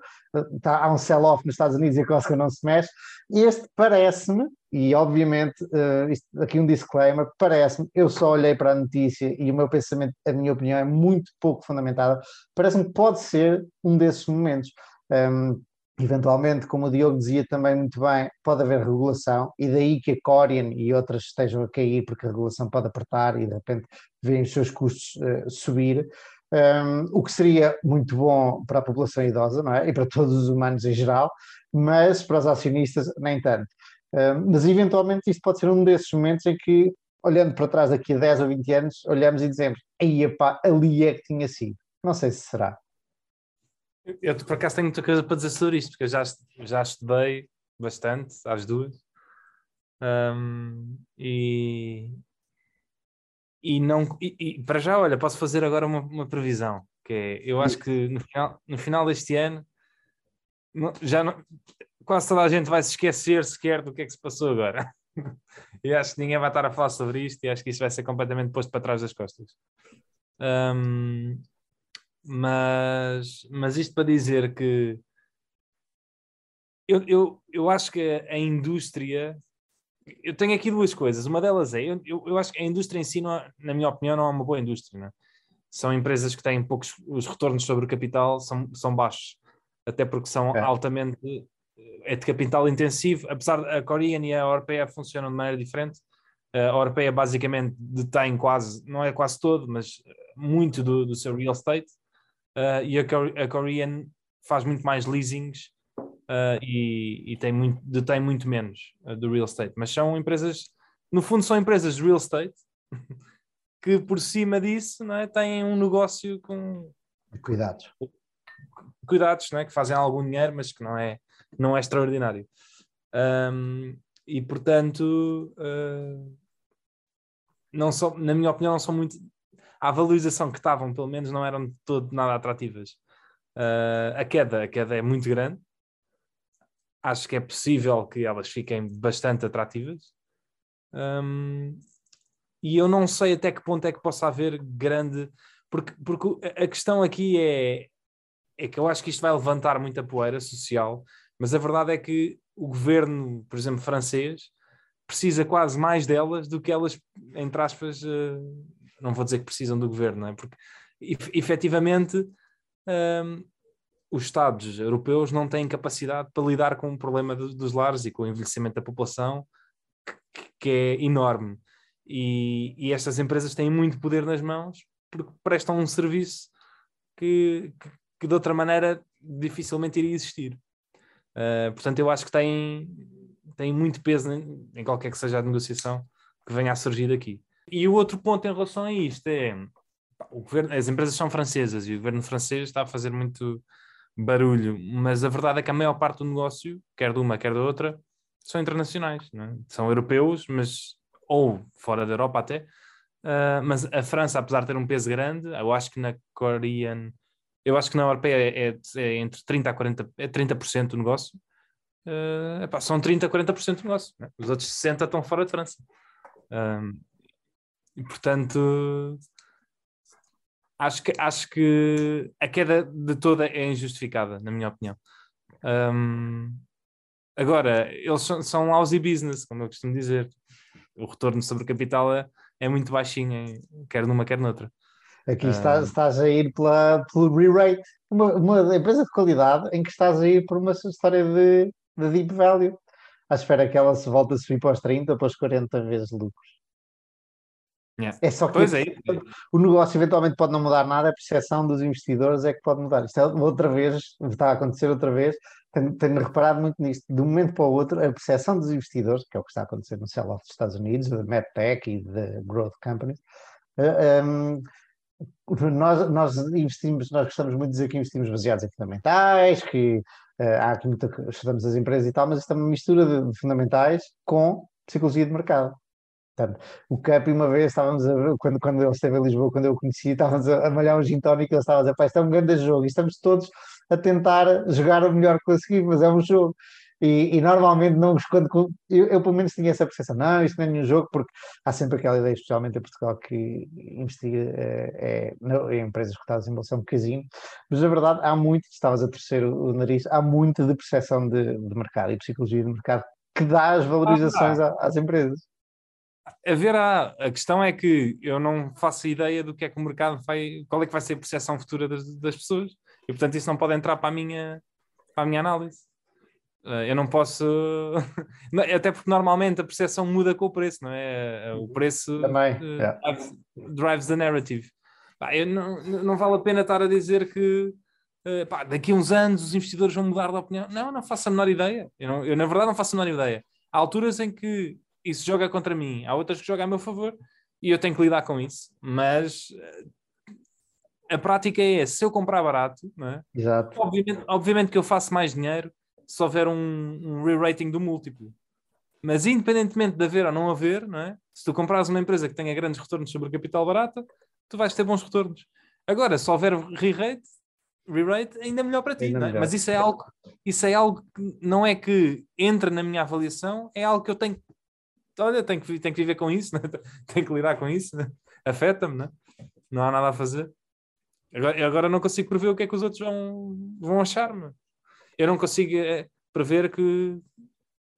está, há um sell-off nos Estados Unidos e a Costco não se mexe, este parece-me, e obviamente uh, isto, aqui um disclaimer, parece-me, eu só olhei para a notícia e o meu pensamento, a minha opinião é muito pouco fundamentada, parece-me que pode ser um desses momentos. Um, eventualmente, como o Diogo dizia também muito bem, pode haver regulação e daí que a Corian e outras estejam a cair porque a regulação pode apertar e de repente veem os seus custos uh, subir. Um, o que seria muito bom para a população idosa, não é? E para todos os humanos em geral, mas para os acionistas nem tanto. Um, mas eventualmente isto pode ser um desses momentos em que, olhando para trás daqui a 10 ou 20 anos, olhamos e dizemos, aí ali é que tinha sido. Não sei se será. Eu, por acaso, tenho muita coisa para dizer sobre isto, porque eu já, já estudei bastante, às duas. Um, e, e não e, e, para já, olha, posso fazer agora uma, uma previsão, que é, eu acho que no final, no final deste ano já não, quase toda a gente vai se esquecer sequer do que é que se passou agora. e acho que ninguém vai estar a falar sobre isto e acho que isto vai ser completamente posto para trás das costas. Um, mas, mas isto para dizer que eu, eu, eu acho que a indústria. Eu tenho aqui duas coisas. Uma delas é, eu, eu acho que a indústria em si, não, na minha opinião, não é uma boa indústria. Né? São empresas que têm poucos. Os retornos sobre o capital são, são baixos, até porque são é. altamente. É de capital intensivo, apesar a Korean e a europeia funcionam de maneira diferente. A europeia basicamente detém quase, não é quase todo, mas muito do, do seu real estate uh, e a, a Korean faz muito mais leasings uh, e, e, tem muito, detém muito menos uh, do real estate. Mas são empresas, no fundo, são empresas de real estate que por cima disso não é, têm um negócio com cuidados. Cuidados, não é? que fazem algum dinheiro, mas que não é, não é extraordinário. Um, e portanto, uh, não são, na minha opinião, não são muito à valorização que estavam, pelo menos, não eram de todo nada atrativas. Uh, a queda, a queda é muito grande. Acho que é possível que elas fiquem bastante atrativas. Um, e eu não sei até que ponto é que possa haver grande. Porque, porque a questão aqui é, é que eu acho que isto vai levantar muita poeira social, mas a verdade é que o governo, por exemplo, francês, precisa quase mais delas do que elas, entre aspas, uh, não vou dizer que precisam do governo, não é? Porque efetivamente um, os Estados europeus não têm capacidade para lidar com o problema dos lares e com o envelhecimento da população, que, que é enorme. E, e, estas empresas têm muito poder nas mãos porque prestam um serviço que, que, que de outra maneira dificilmente iria existir. Uh, portanto, eu acho que tem muito peso em, em qualquer que seja a negociação que venha a surgir daqui. E o outro ponto em relação a isto é o governo, as empresas são francesas e o governo francês está a fazer muito barulho, mas a verdade é que a maior parte do negócio, quer de uma, quer da outra, são internacionais, é? são europeus, mas ou fora da Europa até. Uh, mas a França, apesar de ter um peso grande, eu acho que na Korean, eu acho que na Europeia é, é, é entre 30% a 40%, é 30% do negócio. Uh, epá, são 30% a 40% do negócio. É? Os outros 60% estão fora de França. Ah, e portanto, acho que, acho que a queda de toda é injustificada, na minha opinião. Um, agora, eles são, são lousy business, como eu costumo dizer. O retorno sobre capital é, é muito baixinho, quer numa, quer noutra. Aqui estás, estás a ir pela, pelo re-rate, uma, uma empresa de qualidade em que estás a ir por uma história de, de deep value, à espera que ela se volte a subir para os 30, para os 40 vezes lucros. Yeah. É só que Pois é, o negócio eventualmente pode não mudar nada, a percepção dos investidores é que pode mudar. Isto é outra vez, está a acontecer outra vez, tenho, tenho reparado muito nisto. De um momento para o outro, a percepção dos investidores, que é o que está a acontecer no sell-off dos Estados Unidos, da MedTech e da Growth Companies, uh, um, nós, nós investimos, nós gostamos muito de dizer que investimos baseados em fundamentais, que uh, há aqui muita, estudamos as empresas e tal, mas isto é uma mistura de, de fundamentais com psicologia de mercado. Portanto, o Cup, uma vez estávamos a ver, quando, quando ele esteve em Lisboa, quando eu o conheci, estávamos a, a malhar um gin tónico e ele estava a dizer, pá, isto é um grande jogo e estamos todos a tentar jogar o melhor que conseguimos, mas é um jogo. E, e normalmente não quando eu, eu, pelo menos tinha essa percepção, não, isto não é nenhum jogo, porque há sempre aquela ideia, especialmente em Portugal, que investiga é, é, em empresas cotadas em bolsa é um casino, mas na verdade há muito, estavas a terceiro o nariz, há muito de percepção de, de mercado e psicologia de mercado que dá as valorizações ah, às empresas a ver, a, questão é que eu não faço ideia do que é que o mercado vai, qual é que vai ser a percepção futura das, das pessoas, e portanto isso não pode entrar para a minha, para a minha análise. Eh, eu não posso, até porque normalmente a percepção muda com o preço, não é? O preço Também, uh, yeah. drives the narrative. Pá, não, não vale a pena estar a dizer que uh, pá, daqui a uns anos os investidores vão mudar de opinião. Não, não faço a menor ideia. Eu, não, eu na verdade não faço a menor ideia. Há alturas em que isso joga contra mim, há outras que jogam a meu favor e eu tenho que lidar com isso. Mas eh, a prática é se eu comprar barato, é? Exato. Obviamente, obviamente, que eu faço mais dinheiro se houver um, um re-rating do múltiplo. Mas independentemente de haver ou não haver, não é? se tu comprares uma empresa que tenha grandes retornos sobre capital barata, tu vais ter bons retornos. Agora, se houver re-rate, re-rate ainda melhor para ti. É? Mas isso é algo, isso é algo que não é que entra na minha avaliação, é algo que eu tenho olha, tenho que, tenho que viver com isso, né? tenho que lidar com isso, né? afeta-me, né? não há nada a fazer. Agora, agora não consigo prever o que é que os outros vão, vão achar-me. Eu não consigo é, prever que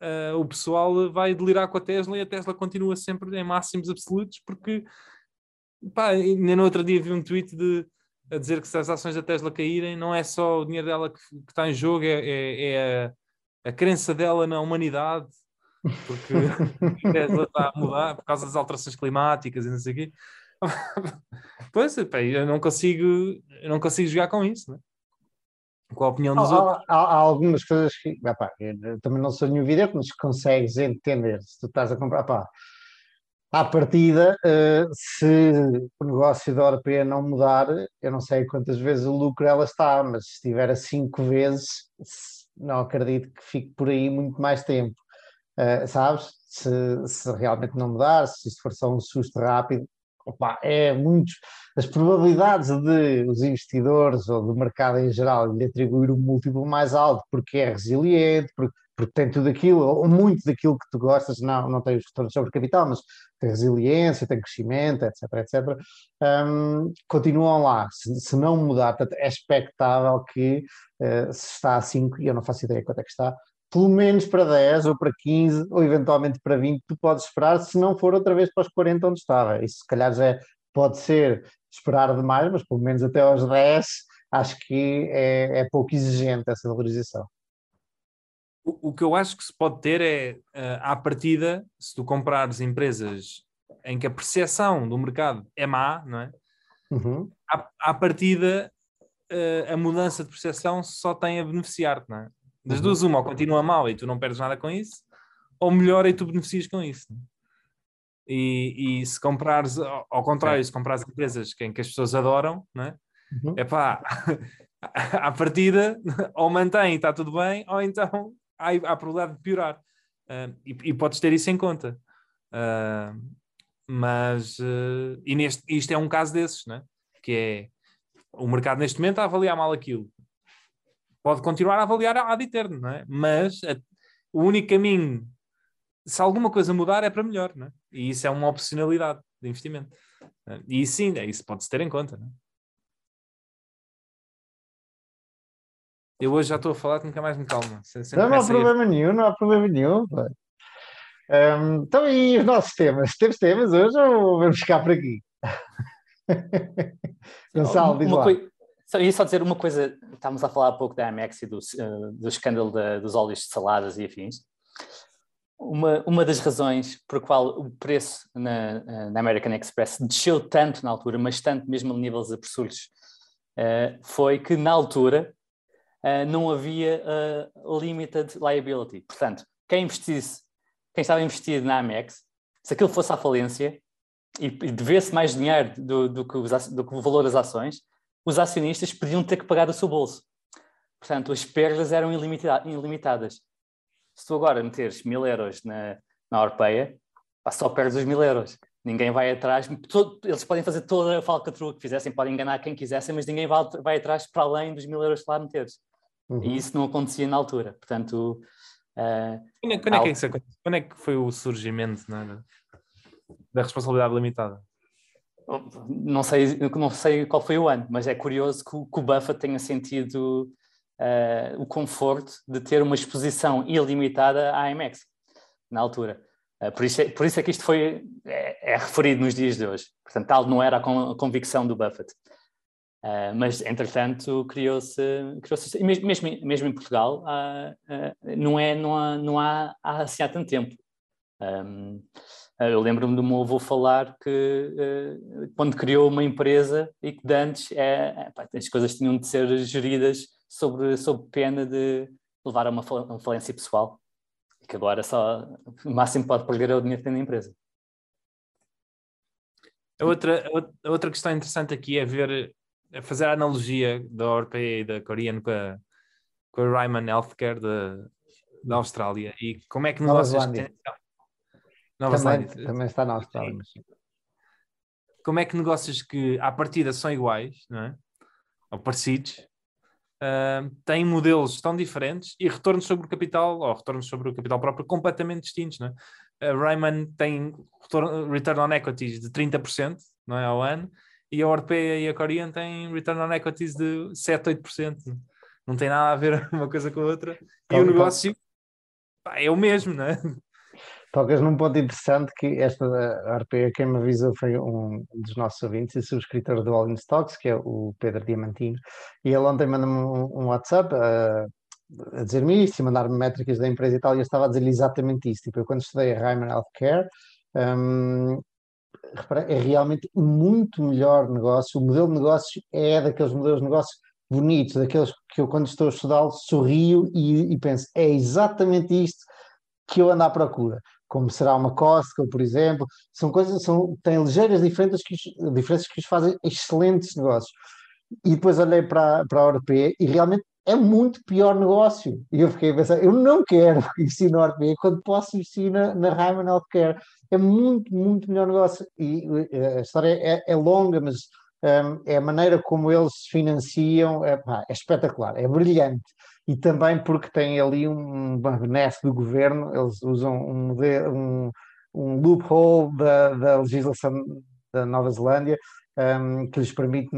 uh, o pessoal vai delirar com a Tesla e a Tesla continua sempre em máximos absolutos, porque pá, no outro dia vi um tweet de, a dizer que se as ações da Tesla caírem, não é só o dinheiro dela que, que está em jogo, é, é, é a, a crença dela na humanidade porque está a mudar por causa das alterações climáticas e não sei o quê. Pois, eu não consigo, eu não consigo jogar com isso, né? com a opinião dos há, outros. Há, há, algumas coisas que, epá, eu também não sou nenhum vidente, mas consegues entender se tu estás a comprar, epá, à partida, uh, se o negócio da europeia não mudar, eu não sei quantas vezes o lucro ela está, mas se estiver a cinco vezes, não acredito que fique por aí muito mais tempo. Uh, sabes? Se, se, realmente não mudar, se isto for só um susto rápido, opa, é muitos. As probabilidades de os investidores ou do mercado em geral lhe atribuir um múltiplo mais alto porque é resiliente, porque, porque tem tudo aquilo, ou muito daquilo que tu gostas, não, não tem os retornos sobre capital, mas tem resiliência, tem crescimento, etc, etc, um, continuam lá. Se, se, não mudar, é expectável que uh, se está a 5, e eu não faço ideia quanto é que está, pelo menos para 10 ou para 15 ou eventualmente para 20 tu podes esperar se não for outra vez para os 40 onde estava. Isso se calhar já pode ser esperar demais, mas pelo menos até aos 10 acho que é, é pouco exigente essa valorização. O, o, que eu acho que se pode ter é, uh, à partida, se tu comprares empresas em que a percepção do mercado é má, não é? Uhum. À, à partida, uh, a mudança de percepção só tem a beneficiar-te, não é? Das uhum. duas, uma, ou continua mal e tu não perdes nada com isso, ou melhora e tu beneficias com isso. E, e se comprares, ao contrário, é. se comprares empresas que, em que as pessoas adoram, né? Uhum. é pá, à partida, ou mantém e está tudo bem, ou então há, há a probabilidade de piorar. Uh, e, e, podes ter isso em conta. Uh, mas, uh, e neste, isto é um caso desses, né? que é o mercado neste momento a avaliar mal aquilo pode continuar a avaliar ad eterno, não é? Mas a, o único caminho, se alguma coisa mudar, é para melhor, não é? E isso é uma opcionalidade de investimento. É? E sim, é, isso pode-se ter em conta, não é? Eu hoje já estou a falar que nunca mais me calmo. Não, não há problema nenhum, não há problema nenhum. Um, ehm, então, e os nossos temas? Temos temas hoje ou vamos ficar por aqui? Gonçalo, diz uma lá. Só, ia só dizer uma coisa, estávamos a falar há pouco da Amex e do, eh, do escândalo da- dos óleos de saladas e afins. Uma, uma das razões por qual o preço na, eh, na American Express desceu tanto na altura, mas tanto mesmo a níveis absurdos, eh, foi que na altura não havia limited liability. Portanto, quem investisse, quem estava investido na Amex, se aquilo fosse à falência e, devesse mais dinheiro do, do que os do que o valor das ações, os acionistas podiam ter que pagar do seu bolso. Portanto, as perdas eram ilimita- ilimitadas. Se tu agora meteres mil euros na, na Orpeia, só perdes os mil euros. Ninguém vai atrás. todo- eles podem fazer toda a falcatrua que fizessem, podem enganar quem quisessem, mas ninguém vai, vai atrás para além dos mil euros que lá meteres. Uhum. E isso não acontecia na altura. Portanto, eh, Quando é, quando é que Algo. isso? Quando é que foi o surgimento da- da responsabilidade limitada? Não sei, não sei qual foi o ano, mas é curioso que que o Buffett tenha sentido eh, o conforto de ter uma exposição ilimitada à IMAX na altura. Eh, por, isso é, por isso é que isto foi é, é referido nos dias de hoje. Portanto, tal não era a, con- a convicção do Buffett. Eh, mas, entretanto, criou-se, e mesmo, mesmo, em- Portugal, não, é, não, há, não há, há assim há tanto tempo. Um, eu lembro-me do meu avô falar que eh, quando criou uma empresa e que de antes é, é, as coisas tinham de ser geridas sobre, sob pena de levar a uma fal- uma falência pessoal e que agora só o máximo pode perder é o dinheiro que tem na empresa. A outra, a outra- questão interessante aqui é ver, é fazer a analogia da Orpea e da Korean com a, com a Ryman Healthcare da, da Austrália e como é que Nova Zelândia. têm- Nova Também, Zelândia. também está na Austrália. como é que negócios que à partida são iguais, não é? Ou parecidos, ah, têm modelos tão diferentes e retornos sobre o capital, ou retornos sobre o capital próprio completamente distintos, não é? A Ryman tem retorno- return on equities de 30%, não é, ao ano, e a Orpea e a Korean têm return on equities de 7, 8%. Não tem nada a ver uma coisa com a outra. E o negócio pá, é o mesmo, não é? Tocas num ponto interessante que esta da quem me avisou foi um dos nossos ouvintes e subscritor do All in Stocks, que é o Pedro Diamantino, e ele ontem mandou-me um, um WhatsApp a, a dizer-me isto e mandar-me métricas da empresa e tal, e eu estava a dizer-lhe exatamente isso. Tipo, eu quando estudei a Ryman Healthcare, repara, é realmente muito melhor negócio. O modelo de negócio é daqueles modelos de negócio bonitos, daqueles que eu, quando estou a estudá-lo, sorrio e, e penso, é exatamente isto que eu ando à procura. Como será uma Costco, por exemplo, são coisas, são, têm ligeiras diferenças que, diferenças que os fazem excelentes negócios. E depois olhei para, para a Europeia e realmente é muito pior negócio. E eu fiquei a pensar, eu não quero investir na Europeia quando posso investir na, na Ryman Healthcare. É muito, muito melhor negócio. E eh, a história é, é longa, mas é a maneira como eles se financiam, é, é espetacular, é brilhante. E também porque tem ali um, benesse do governo, eles usam um, um, um loophole da, da legislação da Nova Zelândia um, que lhes permite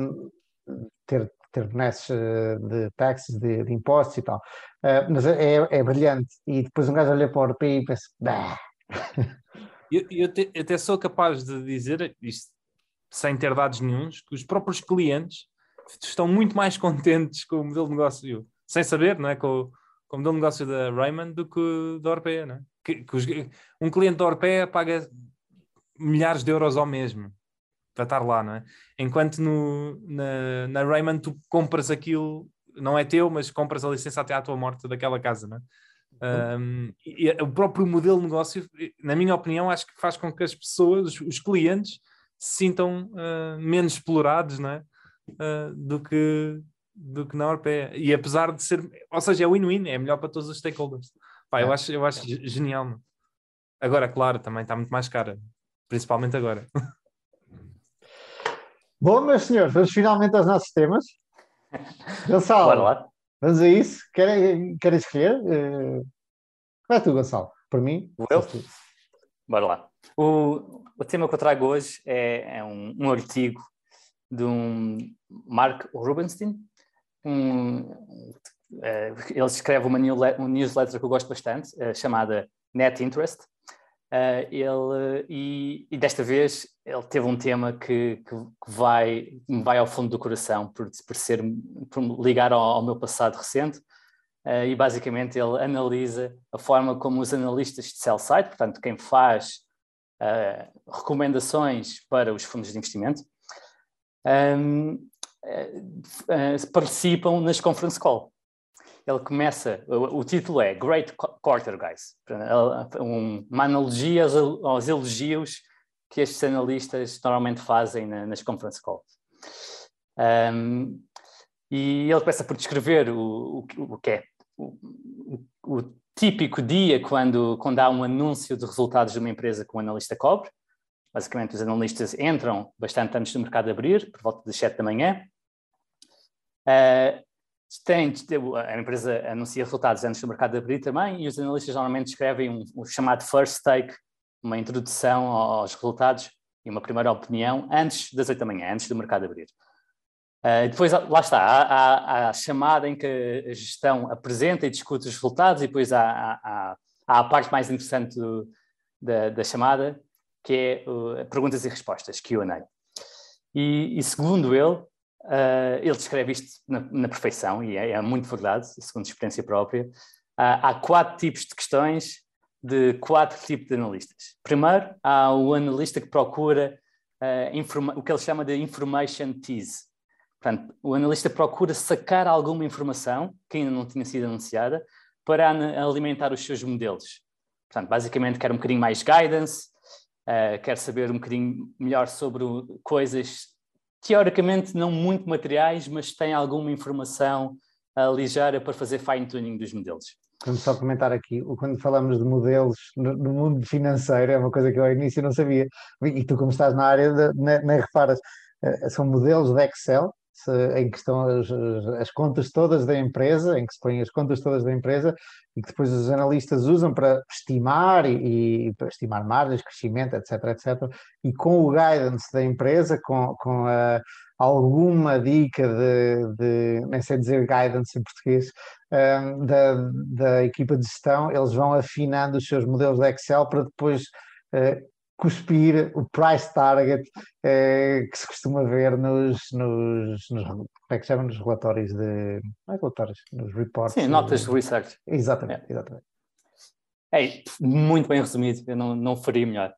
ter, ter benesses eh, de taxas, de, de impostos e tal. Uh, mas é, é- brilhante. E depois um gajo olha para o europeu e pensa, bah, Eu, eu te- até sou capaz de dizer isto sem ter dados nenhuns, que os próprios clientes estão muito mais contentes com o modelo de negócio, sem saber, não é? Com, com o modelo de negócio da Raymond do que da Orpea, não é? Que, que os- um cliente da Orpea paga milhares de euros ao mesmo para estar lá, não é? Enquanto no, na, na Raymond tu compras aquilo, não é teu, mas compras a licença até à tua morte daquela casa, não é? Um, e e o próprio modelo de negócio, na minha opinião, acho que faz com que as pessoas, os, os clientes, se sintam uh, menos explorados não é? Uh, do, que, do que na Orpea. E apesar de ser, ou seja, é win-win, é melhor para todos os stakeholders. Pá, eu, É. acho, eu acho ge- genial. meu. Agora, claro, também está muito mais cara, principalmente agora. Bom, meus senhores, vamos finalmente aos nossos temas. Gonçalo, Bora lá. vamos a isso. Querem, querem escolher? Uh, vai tu, Gonçalo. Por mim? Vou eu? Bora lá. O, o tema que eu trago hoje é, é um, um artigo de um Mark Rubenstein, um, ele escreve uma newsletter que eu gosto bastante, chamada Net Interest. ele, e, e, desta vez ele teve um tema que, que, vai, vai ao fundo do coração por, por, ser, por ligar ao, ao meu passado recente. Uh, e basicamente ele analisa a forma como os analistas de sell side, portanto, quem faz uh, recomendações para os fundos de investimento, um, uh, participam nas conference call. Ele começa, o, o título é Great Quarter Guys, um, uma analogia aos, aos, elogios que estes analistas normalmente fazem na, nas conference calls. Um, e ele começa por descrever o, o, o que é o, o, típico dia quando, quando há um anúncio de resultados de uma empresa que o analista cobre. Basicamente, os analistas entram bastante antes do mercado abrir, por volta das 7 da manhã. Uh, tem, a empresa anuncia resultados antes do mercado abrir também, e os analistas normalmente escrevem um, um chamado first take, uma introdução aos resultados e uma primeira opinião antes das 8 da manhã, antes do mercado abrir. Uh, depois, lá está, há, há, a chamada em que a gestão apresenta e discute os resultados, e depois há, há, há a parte mais interessante do, da, da, chamada, que é perguntas e respostas, QA. E, e, segundo ele, uh, ele descreve isto na, na perfeição, e é, é, muito verdade, segundo experiência própria. há quatro tipos de questões de quatro tipos de analistas. Primeiro, há o analista que procura o que ele chama de information tease Portanto, o analista procura sacar alguma informação que ainda não tinha sido anunciada para alimentar os seus modelos. Portanto, basicamente quer um bocadinho mais guidance, uh, quer saber um bocadinho melhor sobre coisas teoricamente não muito materiais, mas tem alguma informação uh, ligeira para fazer fine-tuning dos modelos. Vamos só comentar aqui, quando falamos de modelos no, mundo financeiro, é uma coisa que eu ao início não sabia, e tu como estás na área, de, nem, nem reparas, uh, são modelos de Excel em que estão as, as, contas todas da empresa, em que se põem as contas todas da empresa e que depois os analistas usam para estimar e, e para estimar margens, crescimento, etc, etc. E com o guidance da empresa, com, com a, alguma dica de, de, nem sei dizer guidance em português, um, da, da equipa de gestão, eles vão afinando os seus modelos de Excel para depois uh, cuspir o price target eh, que se costuma ver nos, nos, nos, como é que chama, nos relatórios de, não é relatórios, nos reports. Sim, notas de research. Exatamente, é. exatamente. É, muito bem resumido, eu não, não faria melhor.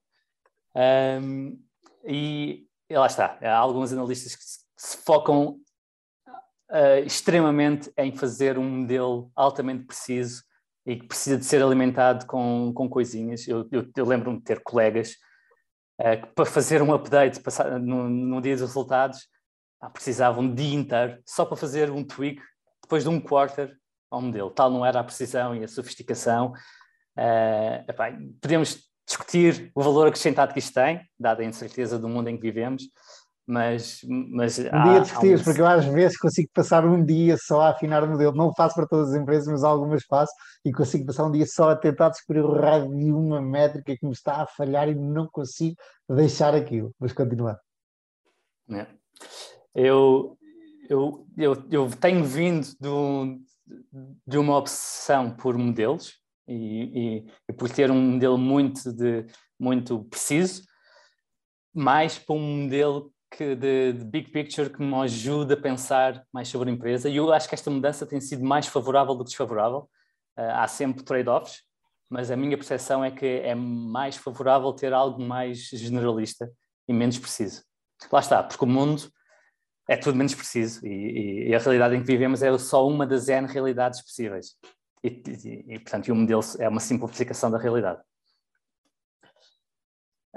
Um, e, e, lá está, há alguns analistas que se, se focam uh, extremamente em fazer um modelo altamente preciso e que precisa de ser alimentado com, com coisinhas. Eu, eu, eu lembro-me de ter colegas uh, para fazer um update passar, no, dia dos resultados, precisavam um dia inteiro só para fazer um tweak depois de um quarter ao modelo. Tal não era a precisão e a sofisticação. Uh, epá, podemos discutir o valor acrescentado que isto tem, dada a incerteza do mundo em que vivemos, mas, mas um há, dia discutimos, um... porque eu às vezes consigo passar um dia só a afinar o modelo, não faço para todas as empresas, mas algumas faço, e consigo passar um dia só a tentar descobrir o raio de uma métrica que me está a falhar e não consigo deixar aquilo, mas continuar. É. Eu, eu, eu, eu tenho vindo de, de uma obsessão por modelos e, e, e por ter um modelo muito, de, muito preciso, mais para um modelo que de, de, big picture que me ajuda a pensar mais sobre a empresa e eu acho que esta mudança tem sido mais favorável do que desfavorável. Uh, há sempre trade-offs, mas a minha percepção é que é mais favorável ter algo mais generalista e menos preciso. Lá está, porque o mundo é tudo menos preciso e, e, e a realidade em que vivemos é só uma das N realidades possíveis. E, e, portanto, o modelo é uma simplificação da realidade.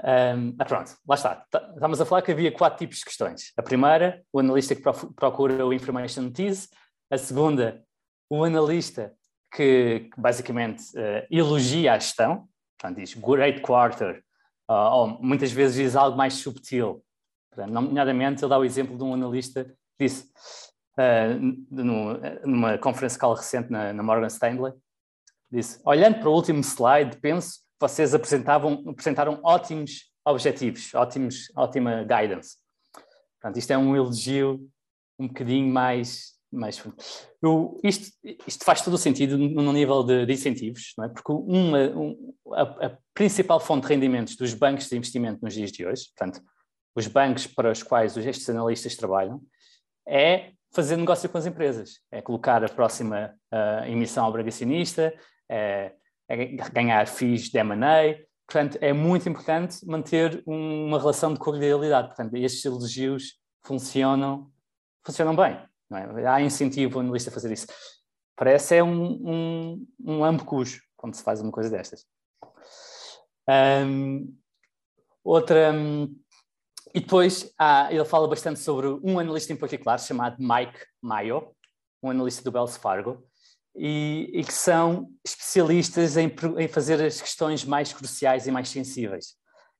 Um, ah, pronto, lá está. Tá, estamos a falar que havia quatro tipos de questões. A primeira, o analista que procura o information tease. A segunda, o analista que, basicamente uh, elogia a gestão, portanto diz great quarter, uh, ou muitas vezes diz algo mais subtil. Portanto, nomeadamente, ele dá o exemplo de um analista que disse uh, numa conferência call recente na, na Morgan Stanley, disse, olhando para o último slide, penso vocês apresentavam, apresentaram ótimos objetivos, ótimos, ótima guidance. Portanto, isto é um elogio um bocadinho mais mais eu, isto, isto faz todo o sentido no nível de, de incentivos, não é? Porque uma, um, a, a, principal fonte de rendimentos dos bancos de investimento nos dias de hoje, portanto, os bancos para os quais estes analistas trabalham, é fazer negócio com as empresas, é colocar a próxima uh, emissão obrigacionista, é, é ganhar FIIs de M&A, portanto, é muito importante manter uma relação de cordialidade, portanto, estes elogios funcionam, funcionam bem, é? Há incentivo ao analista a fazer isso. Parece é um, um, um ambo-cujo quando se faz uma coisa destas. Um, outra. Um, e depois ele fala bastante sobre um analista em particular chamado Mike Mayo, um analista do Wells Fargo, e, e que são especialistas em, em, fazer as questões mais cruciais e mais sensíveis.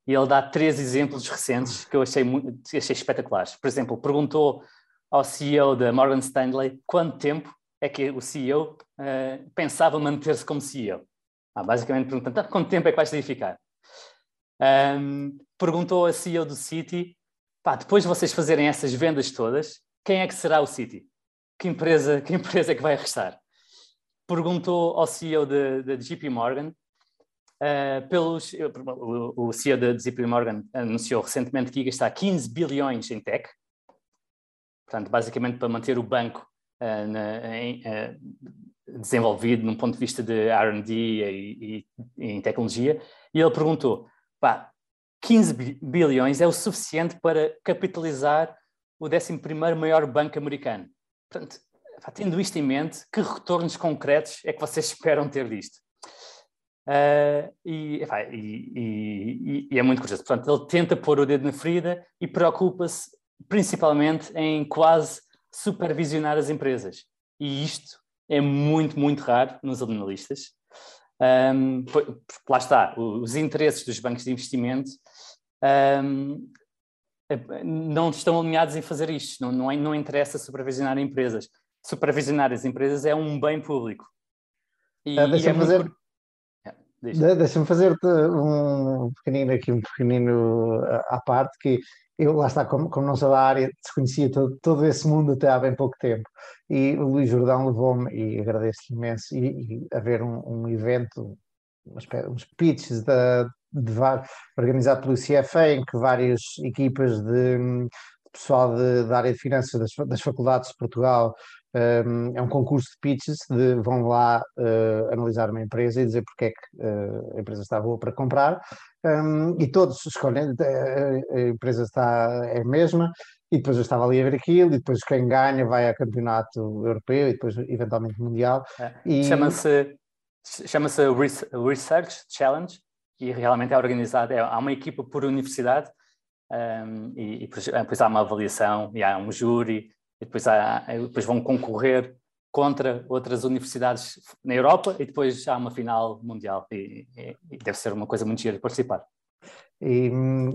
E ele dá três exemplos recentes que eu achei, muito, achei espetaculares. Por exemplo, perguntou ao CEO da Morgan Stanley quanto tempo é que o CEO uh, eh, pensava manter-se como CEO. Ah, basicamente perguntando, tá, quanto tempo é que vais ficar? Um, perguntou a CEO do City, pá, depois de vocês fazerem essas vendas todas, quem é que será o City? Que empresa, que empresa é que vai restar? Perguntou ao CEO da JP Morgan, uh, pelos, o, o CEO da JP Morgan anunciou recentemente que ia gastar 15 bilhões em tech, portanto, basicamente para manter o banco uh, na, em, uh, desenvolvido num ponto de vista de R&D e, e, em tecnologia, e ele perguntou, pá, 15 bilhões é o suficiente para capitalizar o 11º maior banco americano. Portanto, tendo isto em mente, que retornos concretos é que vocês esperam ter disto? Uh, e, e, e, e, é muito curioso. Portanto, ele tenta pôr o dedo na ferida e preocupa-se principalmente em quase supervisionar as empresas. E isto é muito, muito raro nos analistas. Um, lá está, os interesses dos bancos de investimento um, não estão alinhados em fazer isto, não, não, não interessa supervisionar empresas. Supervisionar as empresas é um bem público. E, uh, Deixa-me é fazer, muito... é, deixa fazer um pequenino aqui, um pequenino à parte, que eu lá está, como, como não sou da área, desconhecia todo, todo esse mundo até há bem pouco tempo. E o Luís Jordão levou-me, e agradeço imenso, e, e a ver um, um evento, uns pitches da, de, organizado pelo CFA, em que várias equipas de, de pessoal de, da área de finanças das, das faculdades de Portugal um, é um concurso de pitches, de, vão lá uh, analisar uma empresa e dizer porque é que uh, a empresa está boa para comprar, um, e todos escolhem, a, a empresa está, é a mesma, e depois eu estava ali a ver aquilo, e depois quem ganha vai a campeonato europeu e depois eventualmente mundial. É. E... Chama-se chama-se Research Challenge e realmente é organizado, é, há uma equipa por universidade um, e, e depois, depois há uma avaliação e há um júri e depois, há, depois vão concorrer contra outras universidades na Europa e depois há uma final mundial e, e, e deve ser uma coisa muito gira de participar. E,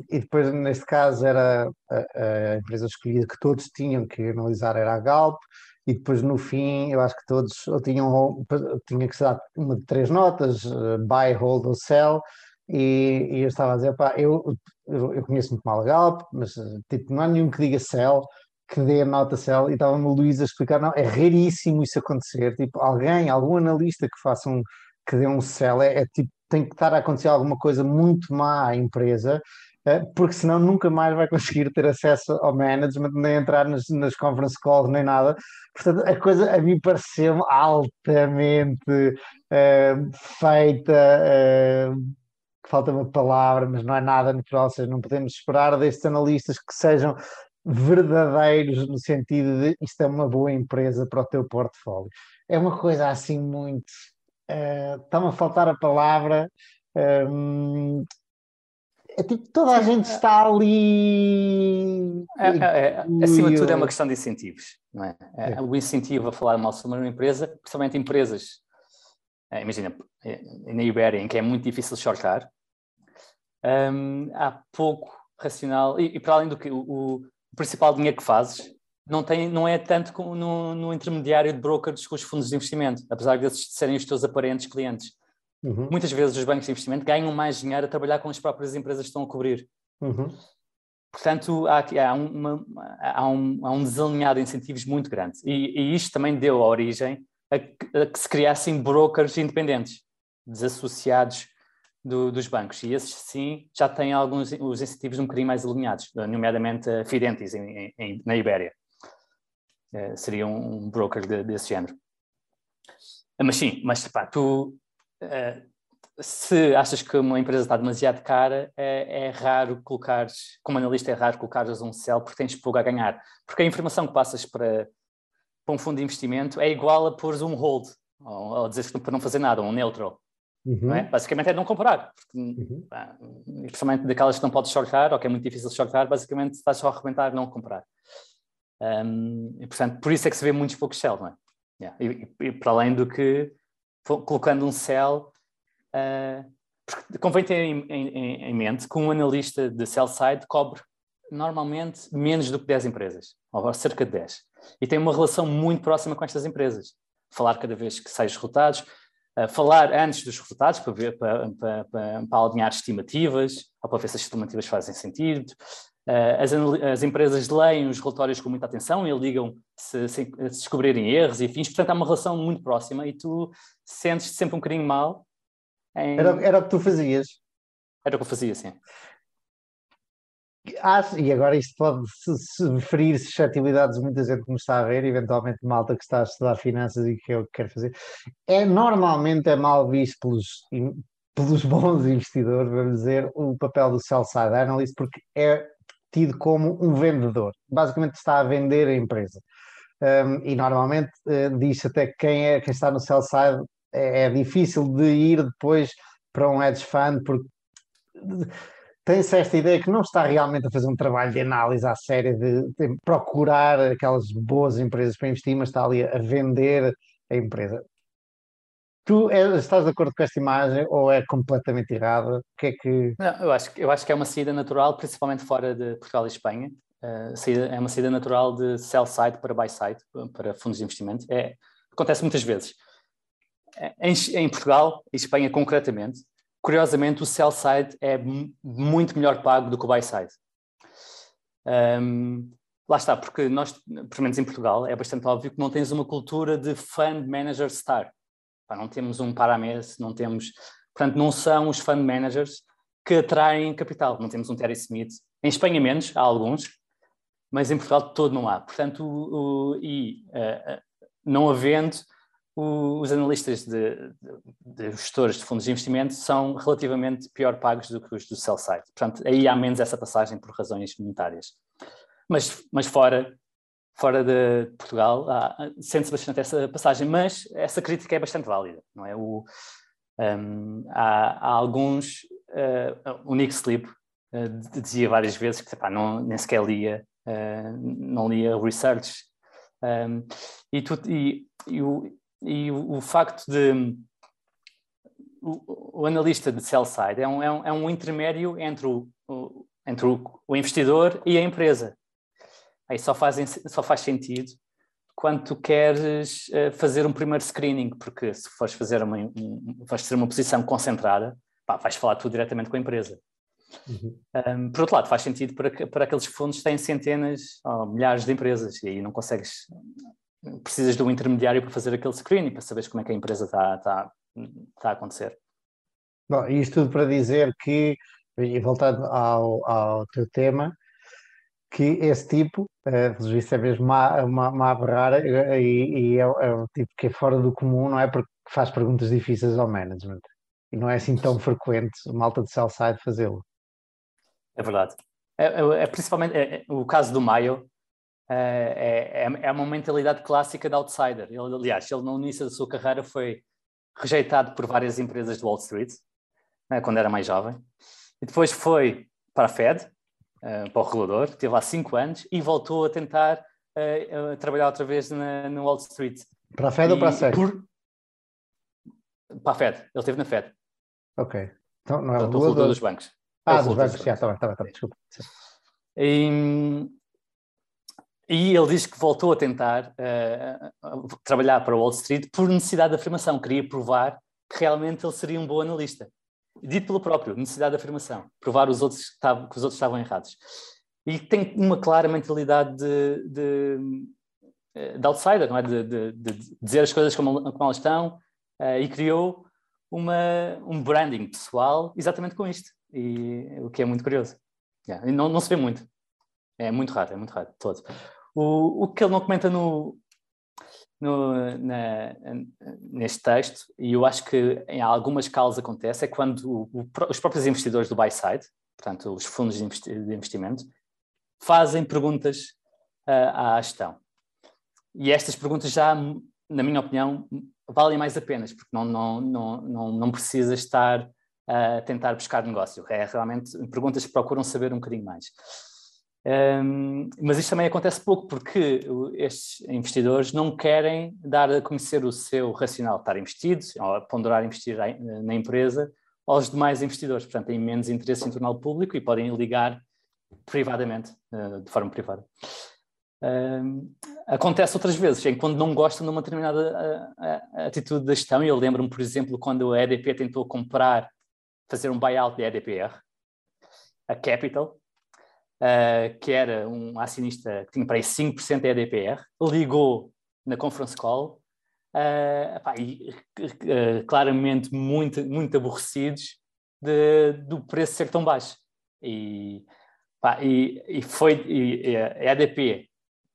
e, depois, neste caso, era a, a, empresa escolhida que todos tinham que analisar era a Galp, e depois no fim eu acho que todos ou tinham ou, tinha que ser uma de três notas, uh, buy, hold ou sell, e, e, eu estava a dizer, pá, eu, eu, eu conheço muito mal a Galp, mas tipo, não há nenhum que diga sell, que dê a nota CEL e estava-me o Luís a explicar, não, é raríssimo isso acontecer, tipo, alguém, algum analista que faça um, que dê um CEL, é, é tipo, tem que estar a acontecer alguma coisa muito má à empresa, é, porque senão nunca mais vai conseguir ter acesso ao management, nem entrar nas, nas conference calls, nem nada. Portanto, a coisa a mim pareceu altamente uh, feita, uh, falta uma palavra, mas não é nada natural, ou seja, não podemos esperar destes analistas que sejam verdadeiros no sentido de isto é uma boa empresa para o teu portfólio. É uma coisa assim muito. Uh, Está-me a faltar a palavra. Um, é tipo, toda a gente está ali. É, é, é, acima de tudo, é uma questão de incentivos. Não é? é? é. O incentivo a falar mal sobre uma empresa, principalmente empresas, é, imagina, na Ibéria, em que é muito difícil shortar, um, há pouco racional, e, e, para além do que o, o principal dinheiro que fazes não, tem, não é tanto como no, no intermediário de brokers com os fundos de investimento, apesar de esses serem os teus aparentes clientes. Uhum. Muitas vezes os bancos de investimento ganham mais dinheiro a trabalhar com as próprias empresas que estão a cobrir. Uhum. Portanto, há, há, uma, há, um, há um desalinhado de incentivos muito grande. E, e isto também deu origem a que, a que se criassem brokers independentes, desassociados do, dos bancos. E esses, sim, já têm alguns os incentivos um bocadinho mais alinhados, nomeadamente a Fidentis, em, em, na Ibéria. Uh, seria um, um broker de, desse género. Mas sim, mas pá, tu uh, se achas que uma empresa está demasiado cara, é, é raro colocar, como analista é raro colocares um sell porque tens pouco a ganhar. Porque a informação que passas para, para um fundo de investimento é igual a pôr um hold, ou, ou dizer para não fazer nada, um neutral. Uhum. É? Basicamente é não comprar, porque, uhum. pá, principalmente daquelas que não podes shortar, ou que é muito difícil shortar, basicamente estás só a arrebentar, não comprar. Um, e, portanto, por isso é que se vê muitos poucos sell, não é? Yeah. E, e, para além do que, colocando um sell, Uh, convém ter em, em, em, mente que um analista de sell side cobre normalmente menos do que 10 empresas, ou cerca de 10. E tem uma relação muito próxima com estas empresas. Falar cada vez que sai os resultados, uh, falar antes dos resultados para, ver, para, para, para, para alinhar estimativas, ou para ver se as estimativas fazem sentido. Uh, as, as, empresas leem os relatórios com muita atenção e ligam se, se, se descobrirem erros e fins, portanto há uma relação muito próxima e tu sentes-te sempre um bocadinho mal em... Era, era o que tu fazias. Era o que eu fazia, sim. Ah, e agora isto pode se, ferir suscetibilidades de muita gente está a ver, eventualmente malta que está a estudar finanças e que é o que quer fazer. É normalmente é mal visto pelos, pelos bons investidores, vamos dizer, o papel do sell-side analyst, porque é tido como um vendedor. Basicamente está a vender a empresa. Um, e normalmente uh, diz até que quem, é, quem está no sell-side é, é difícil de ir depois para um hedge fund porque tem-se esta ideia que não está realmente a fazer um trabalho de análise à séria, de, de, procurar aquelas boas empresas para investir, mas está ali a vender a empresa. Tu é, estás de acordo com esta imagem ou é completamente errada? O que é que... Não, eu, acho, eu acho que é uma saída natural, principalmente fora de Portugal e Espanha. Uh, é uma saída natural de sell side para buy side, para fundos de investimento. É, acontece muitas vezes. Em, em Portugal e Espanha concretamente, curiosamente o sell side é muito melhor pago do que o buy side. Um, lá está, porque nós, pelo menos em Portugal, é bastante óbvio que não tens uma cultura de fund manager star. Não temos um paramés, não temos. Portanto, não são os fund managers que atraem capital. Não temos um Terry Smith. Em Espanha, menos, há alguns, mas em Portugal todo não há. Portanto, o, o, e uh, não havendo, os analistas de, de, de, gestores de fundos de investimento são relativamente pior pagos do que os do sell side. Portanto, aí há menos essa passagem por razões monetárias. Mas, mas fora, fora de Portugal, sente-se bastante essa passagem, mas essa crítica é bastante válida, não é? O, um, há, há, alguns, uh, o Nick Sleep uh, dizia várias vezes que pá, não, nem sequer lia, uh, não lia research, um, e, tu, e, e o, e o, o facto de o, o, analista de sell side é um, é um, é um intermédio entre, o, o entre o, investidor e a empresa. Aí só, fazem, só faz sentido quando tu queres uh, fazer um primeiro screening, porque se fores fazer uma, um, vais ter uma posição concentrada, pá, vais falar tu diretamente com a empresa. Uhum. Um, por outro lado, faz sentido para, para aqueles fundos que têm centenas ou milhares de empresas e aí não consegues precisas de um intermediário para fazer aquele screening, para saberes como é que a empresa está, está, está a acontecer. Bom, isto tudo para dizer que, e voltando ao, ao teu tema, que esse tipo, uh, é mesmo uma, uma, uma rara e, e é, é o tipo que é fora do comum, não é? Porque faz perguntas difíceis ao management. E não é assim tão frequente o malta de sell side fazê-lo. É verdade. É, é, é principalmente é, é o caso do Maio, é, é, é, uma mentalidade clássica de outsider. Ele, aliás, ele no início da sua carreira foi rejeitado por várias empresas de Wall Street, né, quando era mais jovem, e depois foi para a Fed, uh, para o regulador, teve lá cinco anos e voltou a tentar uh, trabalhar outra vez na, no Wall Street. Para a Fed e, ou para a SEC? Por... Para a Fed, ele esteve na Fed. Ok. Então não é o regulador dos bancos. Ah, dos bancos, já, está bem, está bem, desculpa. E, e ele diz que voltou a tentar uh, trabalhar para Wall Street por necessidade de afirmação, queria provar que realmente ele seria um bom analista. Dito pelo próprio, necessidade de afirmação, provar os outros que, tavam, que os outros estavam errados. e tem uma clara mentalidade de, de, eh, de outsider, não é? De, de, de, dizer as coisas como, como elas estão, uh, e criou uma, um branding pessoal exatamente com isto, e, o que é muito curioso. Yeah. não, não se vê muito, é muito raro, é muito raro, todo. O, o que ele não comenta no, no, na, neste texto, e eu acho que em algumas causas acontece, é quando o, o, os próprios investidores do buy-side, portanto os fundos de, investi de investimento, fazem perguntas uh, à gestão. E estas perguntas já, na minha opinião, valem mais a pena, porque não, não, não, não, não precisa estar a tentar buscar negócio. É realmente perguntas que procuram saber um bocadinho mais. Um, mas isto também acontece pouco porque estes investidores não querem dar a conhecer o seu racional de estar investidos, ou ponderar investir na empresa, aos demais investidores. Portanto, têm menos interesse em torná-lo público e podem ligar privadamente, uh, de forma privada. Um, acontece outras vezes, em quando não gostam de uma determinada a, atitude da gestão. Eu lembro-me, por exemplo, quando a EDP tentou comprar, fazer um buyout da EDPR, a Capital, uh, que era um acionista que tinha para aí 5% da EDPR, ligou na conference call uh, epá, e uh, claramente muito, muito aborrecidos de, do preço ser tão baixo. E, pá, e, e foi e, a EDP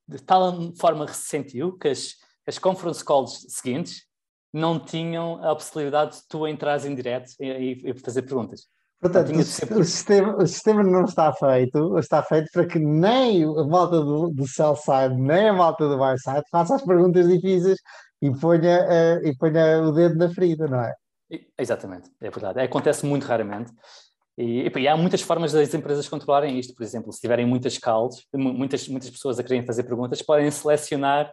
de tal forma ressentiu que as, as conference calls seguintes não tinham a possibilidade de tu entrares em direto e, e fazer perguntas. Portanto, o, o, sistema, o sistema não está feito, está feito para que nem a malta do, do sell side, nem a malta do buy side faça as perguntas difíceis e ponha, uh, e ponha o dedo na ferida, não é? Exatamente, é verdade. Acontece muito raramente. E, e, há muitas formas das empresas controlarem isto. Por exemplo, se tiverem muitas calls, muitas, muitas pessoas a quererem fazer perguntas, podem selecionar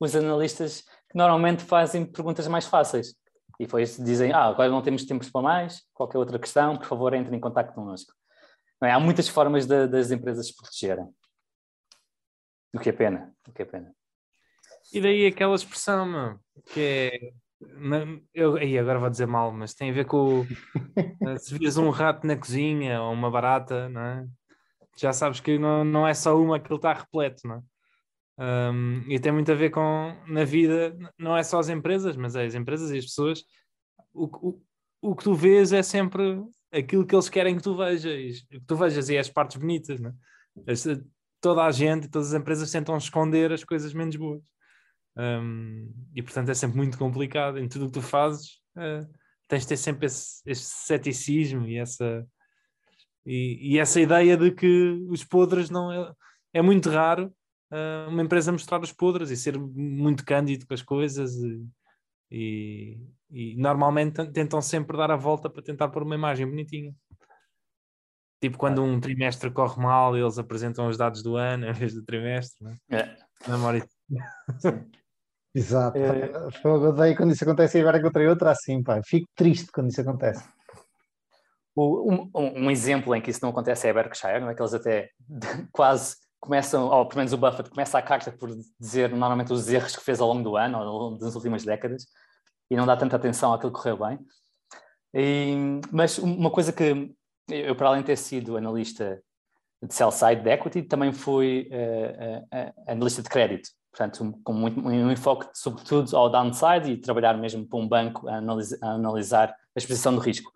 os analistas que normalmente fazem perguntas mais fáceis. E depois dizem, ah, agora não temos tempo para mais, qualquer outra questão, por favor, entre em contato connosco. É? Há muitas formas de, das empresas se protegerem. O que é pena, o que é pena. E daí aquela expressão, meu, que é eu, aí agora vou dizer mal, mas tem a ver com eh, se vias um rato na cozinha ou uma barata, não é? já sabes que não, não é só uma que ele está repleto, não é? Um, e tem muito a ver com na vida, não é só as empresas, mas é as empresas e as pessoas. O, o, o que tu vês é sempre aquilo que eles querem que tu vejas, que tu vejas e é as partes bonitas, não é? Toda a gente, todas as empresas tentam esconder as coisas menos boas. Um, e portanto é sempre muito complicado em tudo o que tu fazes. Uh, tens de ter sempre esse, esse ceticismo e essa, e, e, essa ideia de que os podres não é, é muito raro uma empresa mostrar os podres e ser muito cândido com as coisas e, e, e, normalmente tentam sempre dar a volta para tentar pôr uma imagem bonitinha. Tipo quando um trimestre corre mal, eles apresentam os dados do ano em vez do trimestre, não é? é. Memória. Exato. É... Fogo, odeio quando isso acontece e agora encontrei outra assim, pá. Fico triste quando isso acontece. Um, um, exemplo em que isso não acontece é a Berkshire, não é? que eles até quase começam, ou pelo menos o Buffett começa a carta por dizer normalmente os erros que fez ao longo do ano, ao longo das últimas décadas, e não dá tanta atenção àquilo que correu bem. E, mas uma coisa que eu, para além de ter sido analista de sell side de equity, também fui uh, uh, analista de crédito portanto, com muito, um enfoque sobretudo ao downside e trabalhar mesmo para um banco a, a analisar a exposição do risco.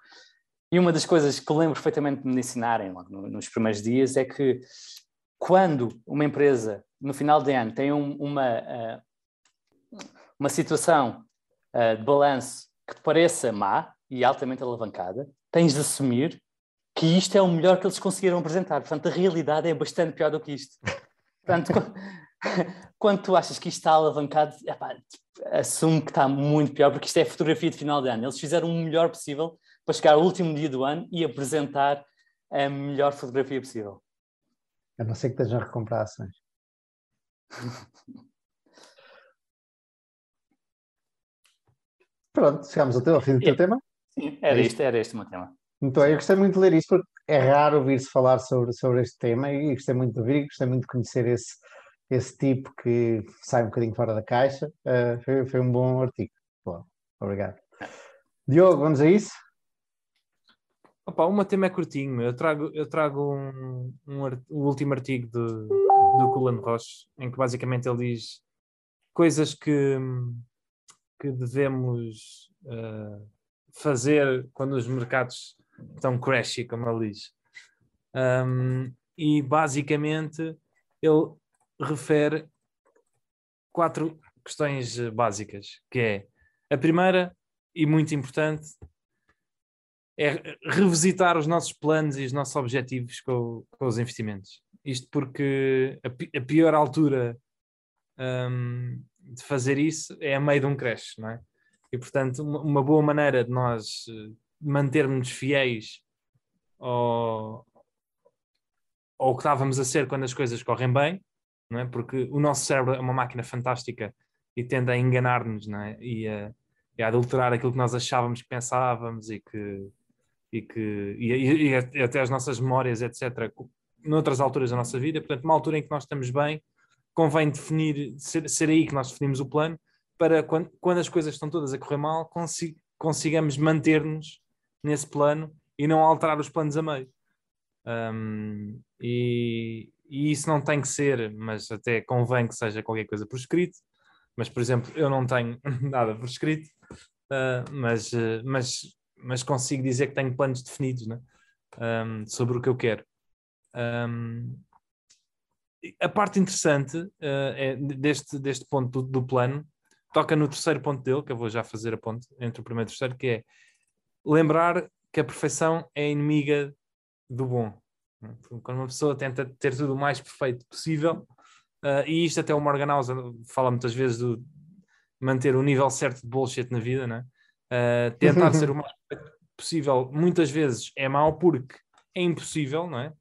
E uma das coisas que lembro perfeitamente de me ensinarem logo nos primeiros dias é que quando uma empresa, no final de ano, tem um, uma, eh, uma situação eh, de balanço que te pareça má e altamente alavancada, tens de assumir que isto é o melhor que eles conseguiram apresentar. Portanto, a realidade é bastante pior do que isto. Portanto, quando tu achas que isto está alavancado, epá, assume que está muito pior, porque isto é fotografia de final de ano. Eles fizeram o melhor possível para chegar ao último dia do ano e apresentar a melhor fotografia possível. A não ser que estejam a recomprar ações. Pronto, chegamos ao, teu, ao fim do teu tema. Sim, era é isto, era este o meu tema. Então, eu gostei muito de ler isto porque é raro ouvir-se falar sobre, sobre este tema e gostei muito de ouvir e gostei muito de conhecer esse, esse tipo que sai um bocadinho fora da caixa. Uh, foi, foi um bom artigo. Bom, obrigado. Diogo, vamos a isso? Opa, o tema é curtinho. Eu trago, eu trago um, um, o último artigo de, do Culano Roche, em que basicamente ele diz coisas que, que devemos uh, fazer quando os mercados estão crashy, como ele diz. Um, e basicamente ele refere quatro questões básicas, que é a primeira e muito importante é revisitar os nossos planos e os nossos objetivos com, com os investimentos. Isto porque a, a pior altura um, de fazer isso é a meio de um crash, não é? E portanto, uma, uma boa maneira de nós eh, mantermos fiéis ao, ao que estávamos a ser quando as coisas correm bem, não é? Porque o nosso cérebro é uma máquina fantástica e tende a enganar-nos, não é? E a, e a adulterar aquilo que nós achávamos que pensávamos e que e que e, e, e, até as nossas memórias, etc., noutras alturas da nossa vida. Portanto, uma altura em que nós estamos bem, convém definir, ser, ser aí que nós definimos o plano, para quando, quando as coisas estão todas a correr mal, consi, consigamos manter-nos nesse plano e não alterar os planos a meio. Um, e, e, isso não tem que ser, mas até convém que seja qualquer coisa por escrito. Mas, por exemplo, eu não tenho nada por escrito, uh, mas, uh, mas mas consigo dizer que tenho planos definidos né? um, sobre o que eu quero. Um, a parte interessante uh, é deste, deste ponto do, do, plano toca no terceiro ponto dele, que eu vou já fazer a ponte entre o primeiro e o terceiro, que é lembrar que a perfeição é inimiga do bom. Quando uma pessoa tenta ter tudo o mais perfeito possível, uh, e isto até o Morgan House fala muitas vezes do manter o nível certo de bullshit na vida, né? Uh, tentar ser o mais possível muitas vezes é mau porque é impossível, não é?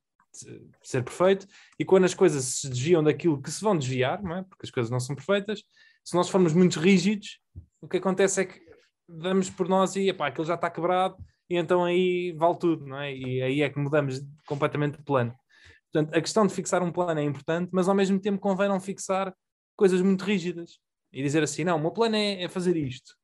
Ser perfeito, e quando as coisas se desviam daquilo que se vão desviar, não é? Porque as coisas não são perfeitas, se nós formos muito rígidos, o que acontece é que damos por nós e epá, aquilo já está quebrado, e então aí vale tudo, não é? E aí é que mudamos completamente de plano. Portanto, a questão de fixar um plano é importante, mas ao mesmo tempo convém não fixar coisas muito rígidas e dizer assim: não, o meu plano é, é fazer isto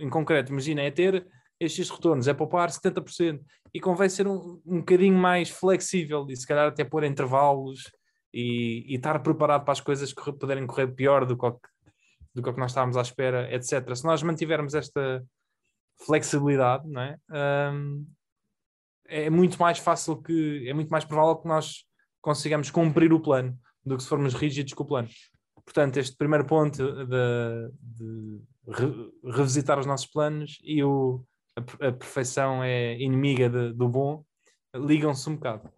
em concreto, imagina, é ter estes retornos, é poupar 70%. E convém ser um, um bocadinho mais flexível e se calhar até pôr intervalos e, e estar preparado para as coisas que poderem correr pior do que, do que nós estávamos à espera, etc. Se nós mantivermos esta flexibilidade, não é? Um, é muito mais fácil que, é muito mais provável que nós consigamos cumprir o plano do que se formos rígidos com o plano. Portanto, este primeiro ponto de, de re, revisitar os nossos planos e o, a, a perfeição é inimiga de, do bom, ligam-se um bocado.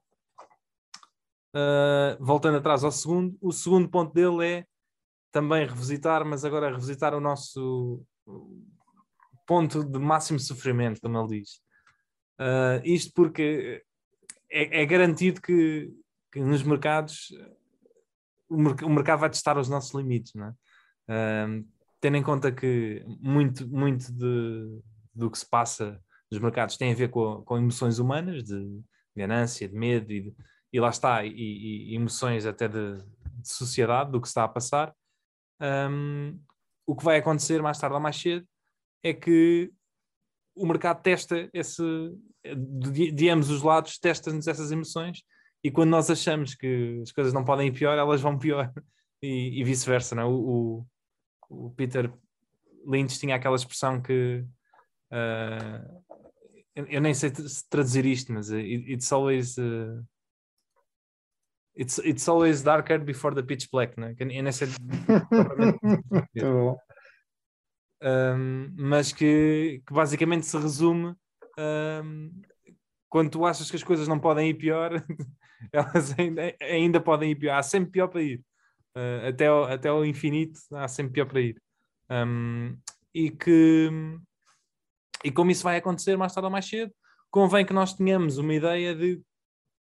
Uh, voltando atrás ao segundo, o segundo ponto dele é também revisitar, mas agora revisitar o nosso ponto de máximo sofrimento, como ele diz. Uh, isto porque é, é garantido que, que, nos mercados o, o, mercado vai testar os nossos limites, não é? Uh, tendo em conta que muito, muito de, do que se passa nos mercados tem a ver com, com emoções humanas, de ganância, de medo, e, de, e lá está, e, e, emoções até de, de, sociedade, do que está a passar. Um, o que vai acontecer mais tarde ou mais cedo é que o mercado testa esse, de, de ambos os lados, testa-nos essas emoções, e quando nós achamos que as coisas não podem ir pior, elas vão pior, e, e vice-versa. Não? É? O, o Peter Lynch tinha aquela expressão que uh, eu, nem sei traduzir isto, mas it's always uh, it's, it's always darker before the pitch black, né? Eu nem sei um, mas que, que, basicamente se resume um, quando tu achas que as coisas não podem ir pior, elas ainda, ainda podem ir pior. Há sempre pior para ir. Uh, até, o, até o infinito há sempre pior para ir. Um, e que e como isso vai acontecer mais tarde ou mais cedo, convém que nós tenhamos uma ideia de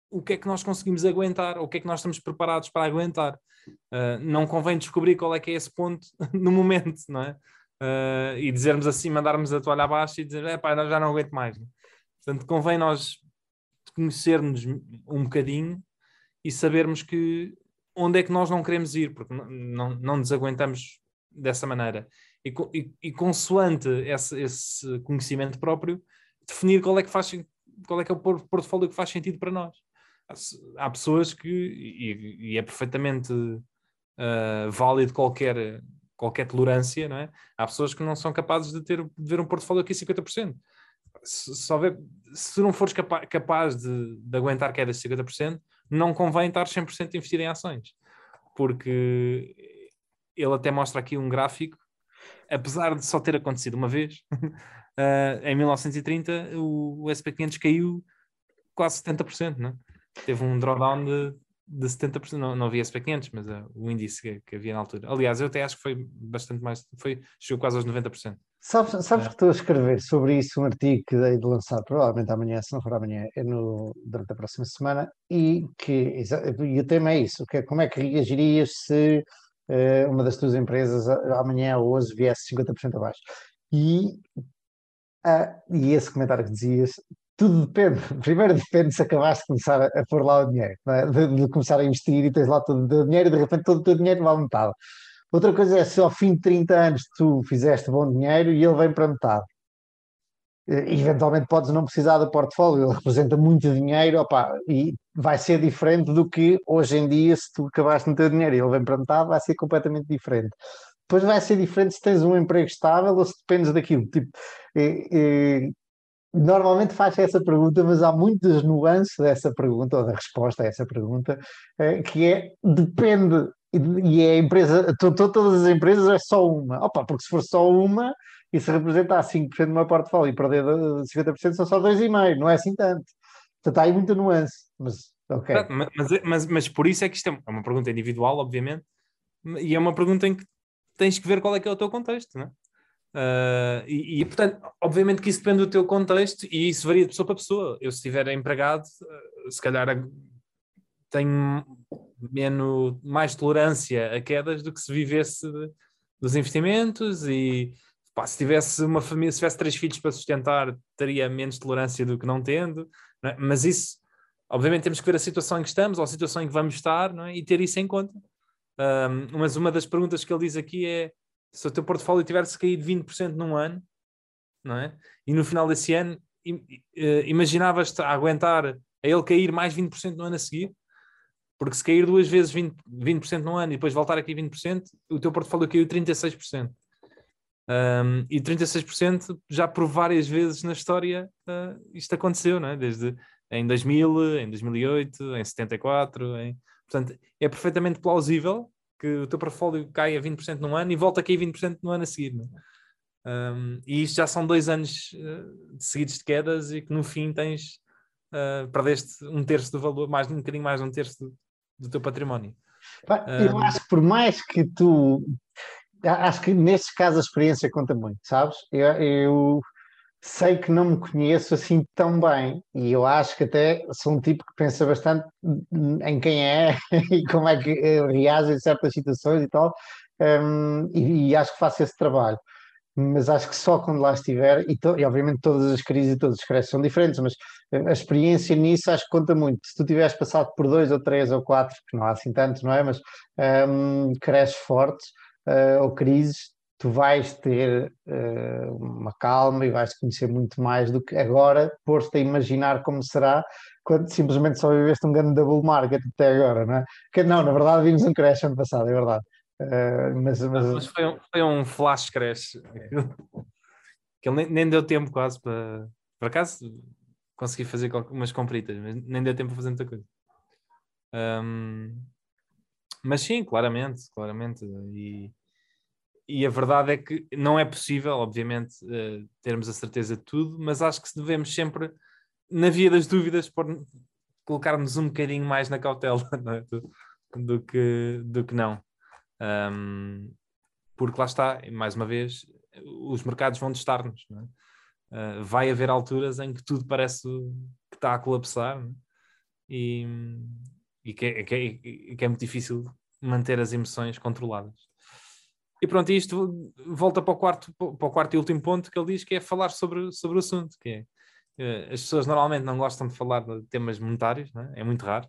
o que é que nós conseguimos aguentar, o que é que nós estamos preparados para aguentar. Uh, não convém descobrir qual é que é esse ponto no momento, não é? Uh, e dizermos assim, mandarmos a toalha abaixo e dizer, é pá, já não aguento mais. Não? É? Portanto, convém nós conhecermos um bocadinho e sabermos que onde é que nós não queremos ir, porque não, não, não nos aguentamos dessa maneira. E, e, e consoante esse, esse, conhecimento próprio, definir qual é que faz qual é que é o portfólio que faz sentido para nós. Há pessoas que, e, e é perfeitamente uh, válido qualquer, qualquer tolerância, não é? Há pessoas que não são capazes de ter de ver um portfólio aqui 50%. Se, houver, se não fores capa capaz de, de aguentar quedas de 50%, não convém estar 100% investido em ações. Porque ele até mostra aqui um gráfico, apesar de só ter acontecido uma vez, uh, em 1930 o, o SP500 caiu quase 70%, não é? Teve um drawdown de, de 70%, não, não havia SP500, mas uh, o índice que, que, havia na altura. Aliás, eu até acho que foi bastante mais, foi, chegou quase aos 90%. Sabes, sabes é. que estou a escrever sobre isso um artigo que dei de lançar provavelmente amanhã, se não for amanhã, é no, durante a próxima semana, e que e o tema é isso, que é como é que reagirias se uh, uma das tuas empresas amanhã ou hoje viesse 50% abaixo. E, uh, e esse comentário que dizias tudo depende. Primeiro depende se acabaste de começar a, pôr lá o dinheiro, é? de, de, começar a investir e tens lá todo o dinheiro e de repente todo o teu dinheiro vale metade. Outra coisa é se ao fim de 30 anos tu fizeste bom dinheiro e ele vem para metade. E, eventualmente podes não precisar do portfólio, ele representa muito dinheiro opa, e vai ser diferente do que hoje em dia, se tu acabaste de ter dinheiro e ele vem para metade, vai ser completamente diferente. Depois vai ser diferente se tens um emprego estável ou se dependes daquilo. Tipo, normalmente faz essa pergunta, mas há muitas nuances dessa pergunta, ou da resposta a essa pergunta, eh, que é depende, e é a empresa, todas as empresas é só uma. Opa, porque se for só uma, e se representar 5% do meu portfólio e perder 50% são só 2,5%, não é assim tanto. Portanto, há aí muita nuance, mas ok. Mas, mas, mas por isso é que isto é uma pergunta individual, obviamente, e é uma pergunta em que tens que ver qual é que é o teu contexto, não é? Uh, e, e, portanto, obviamente que isso depende do teu contexto e isso varia de pessoa para pessoa. Eu, se estiver empregado, uh, se calhar tenho menos, mais tolerância a quedas do que se vivesse dos investimentos e pá, se tivesse uma família, se tivesse três filhos para sustentar, teria menos tolerância do que não tendo, não é? mas isso, obviamente, temos que ver a situação em que estamos ou a situação em que vamos estar é? e ter isso em conta. Um, mas uma das perguntas que ele diz aqui é se o teu portfólio tivesse caído 20% num ano, não é? E no final desse ano eh, imaginavas-te aguentar a ele cair mais 20% no ano a seguir? Porque se cair duas vezes 20%, 20 no ano e depois voltar aqui 20%, o teu portfólio caiu 36%. Um, e 36% já por várias vezes na história uh, isto aconteceu, não é? Desde em 2000, em 2008, em 74, em... portanto é perfeitamente plausível que o teu portfólio caia 20% num ano e volta a cair 20% no ano a seguir. Um, e isto já são dois anos uh, seguidos de quedas e que no fim tens uh, perdeste um terço do valor, mais um bocadinho mais de um terço do, do teu património. Eu um, acho que por mais que tu acho que nestes casos a experiência conta muito, sabes? Eu, eu sei que não me conheço assim tão bem e eu acho que até sou um tipo que pensa bastante em quem é e como é que reage em certas situações e tal, um, e, e, acho que faço esse trabalho. Mas acho que só quando lá estiver, e, to, e obviamente todas as crises e todas as crises são diferentes, mas a experiência nisso acho que conta muito. Se tu tiveres passado por dois ou três ou quatro, que não há assim tantos, não é? Mas um, creches fortes uh, ou crises, tu vais ter uh, uma calma e vais conhecer muito mais do que agora pôs-te a imaginar como será quando simplesmente só viveste um grande double market até agora, não é? Que, não, na verdade vimos um crash ano passado, é verdade. Uh, mas, mas... mas foi, um, foi, um, flash crash que ele nem, nem, deu tempo quase para por acaso consegui fazer umas compritas, mas nem deu tempo para fazer muita coisa. Um, mas sim, claramente, claramente. E, e a verdade é que não é possível, obviamente, uh, termos a certeza de tudo, mas acho que devemos sempre, na via das dúvidas, por, colocar-nos um bocadinho mais na cautela é? do, do, que, do que não. Um, porque lá está, mais uma vez, os mercados vão testar-nos. É? Uh, vai haver alturas em que tudo parece que está a colapsar é? e, e que, é, que, é, que é muito difícil manter as emoções controladas. E pronto, isto volta para o, quarto, para o quarto e último ponto que ele diz, que é falar sobre, sobre o assunto, que é, eh, as pessoas normalmente não gostam de falar de temas monetários, é? é? muito raro,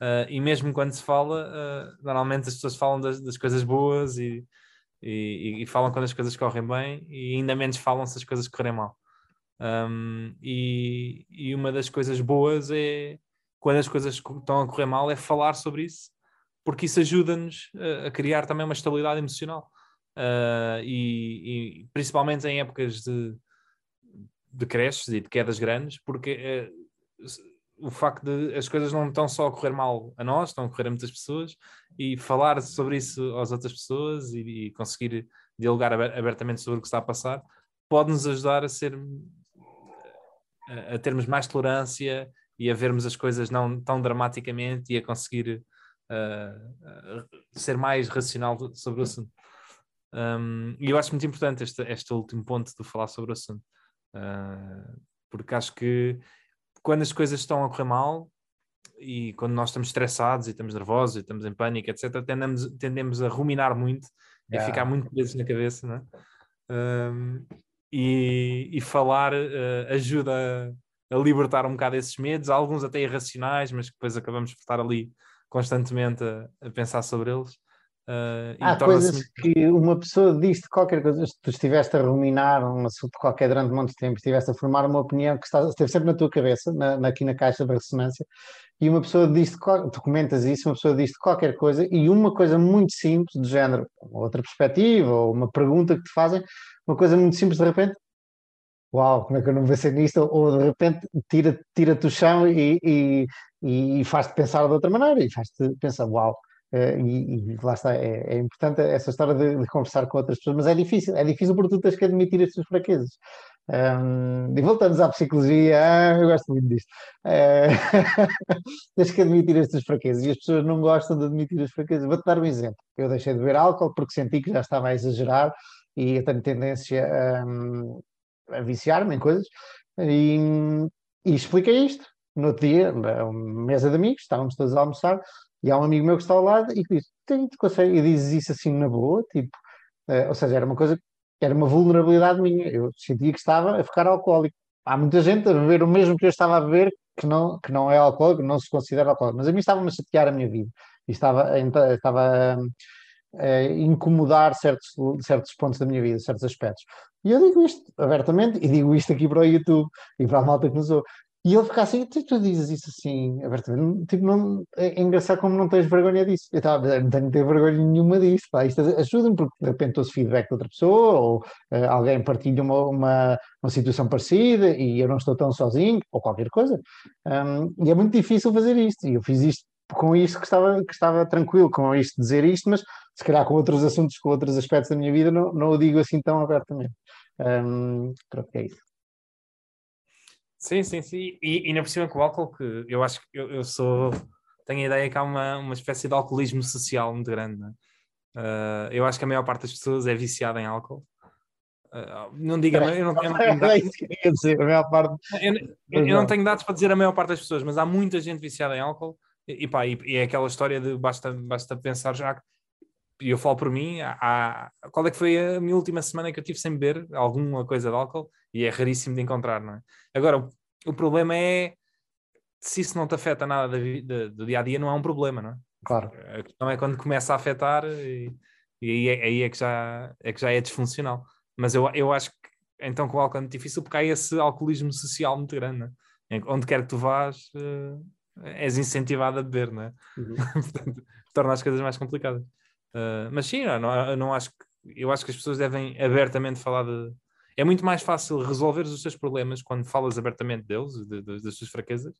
uh, e mesmo quando se fala, uh, normalmente as pessoas falam das, das coisas boas e, e, e, falam quando as coisas correm bem, e ainda menos falam se as coisas correm mal. Um, e, e uma das coisas boas é quando as coisas estão a correr mal, é falar sobre isso, porque isso ajuda-nos a, a criar também uma estabilidade emocional. Uh, e, e, principalmente em épocas de, de creches e de quedas grandes, porque uh, o facto de as coisas não estão só a correr mal a nós, estão a correr a muitas pessoas, e falar sobre isso às outras pessoas e, e conseguir dialogar abertamente sobre o que está a passar, pode nos ajudar a ser a, termos mais tolerância e a vermos as coisas não tão dramaticamente e a conseguir uh, ser mais racional sobre o assunto. Um, e eu acho muito importante este, este último ponto de falar sobre o assunto, uh, porque acho que quando as coisas estão a correr mal e quando nós estamos estressados e estamos nervosos e estamos em pânico, etc., tendemos, tendemos a ruminar muito e a ficar muito presos na cabeça, não é? Um, e, e, falar uh, ajuda a libertar um bocado esses medos, alguns até irracionais, mas que depois acabamos por estar ali constantemente a, a pensar sobre eles. Uh, Há coisas muito... que uma pessoa diz de qualquer coisa, se tu estiveste a ruminar um assunto qualquer durante de tempo, estiveste a formar uma opinião que está, esteve sempre na tua cabeça, na, na, aqui na caixa de ressonância, e uma pessoa diz, tu comentas isso, uma pessoa diz de qualquer coisa, e uma coisa muito simples, do género, outra perspectiva, ou uma pergunta que te fazem, uma coisa muito simples, de repente, uau, como é que eu não pensei nisto? Ou de repente tira-te tira o chão e, e, e faz-te pensar de outra maneira e faz-te pensar, uau. Uh, e, e, lá está, é, é importante essa história de, de, conversar com outras pessoas, mas é difícil, é difícil porque tu tens que admitir as tuas fraquezas. Um, e voltamos à psicologia, ah, eu gosto muito disto. Uh, tens que admitir as tuas fraquezas e as pessoas não gostam de admitir as fraquezas. Vou-te dar um exemplo. Eu deixei de beber álcool porque senti que já estava a exagerar e eu tenho tendência um, a viciar-me em coisas, e, e expliquei isto. No outro dia, uma mesa de amigos, estávamos todos a almoçar, e há um amigo meu que está ao lado e que diz: Tem, consegue? E dizes isso assim na boa, tipo, uh, ou seja, era uma coisa, era uma vulnerabilidade minha. Eu sentia que estava a ficar alcoólico. Há muita gente a beber o mesmo que eu estava a beber, que não, que não é alcoólico, não se considera alcoólico, mas a mim estava-me a chatear a minha vida. E estava, estava a incomodar certos, certos pontos da minha vida, certos aspectos. E eu digo isto abertamente, e digo isto aqui para o YouTube e para a malta que nos ouve. E ele fica assim, tu, tu dizes isso assim, abertamente, tipo, não, é, é engraçado como não tens vergonha disso. Eu estava, não tenho que ter vergonha nenhuma disso, pá, isto ajuda-me, porque de repente ouço feedback de outra pessoa, ou uh, alguém partilha uma, uma, uma, situação parecida e eu não estou tão sozinho, ou qualquer coisa. Um, e é muito difícil fazer isto, e eu fiz isto com isto que estava, que estava tranquilo, com isto dizer isto, mas se calhar com outros assuntos, com outros aspectos da minha vida, não, não o digo assim tão abertamente. Um, pronto, é isso. Sim, sim, sim. E, e na por cima com o álcool, que eu acho que eu, eu, sou. Tenho a ideia que há uma, uma espécie de alcoolismo social muito grande. Né? Uh, eu acho que a maior parte das pessoas é viciada em álcool. Uh, não diga, eu não, eu não tenho dados. dizer, a maior parte. Eu, eu, eu, não tenho dados para dizer a maior parte das pessoas, mas há muita gente viciada em álcool. E, pá, e, e é aquela história de basta, basta pensar já e eu falo por mim, há, qual é que foi a minha última semana que eu tive sem beber alguma coisa de álcool? E é raríssimo de encontrar, não é? Agora, o, problema é se isso não te afeta nada do dia a dia, não é um problema, não é? Claro. A questão é quando começa a afetar e, e aí, é, aí é, que já, é que já é disfuncional. Mas eu, eu acho que então com o álcool é muito difícil porque há esse alcoolismo social muito grande, é? Onde quer que tu vás, uh, és incentivado a beber, não é? Uhum. Portanto, torna as coisas mais complicadas. Uh, mas sim, não, não, não acho que, eu acho que as pessoas devem abertamente falar de. É muito mais fácil resolver os teus problemas quando falas abertamente deles, de, de, das tuas fraquezas,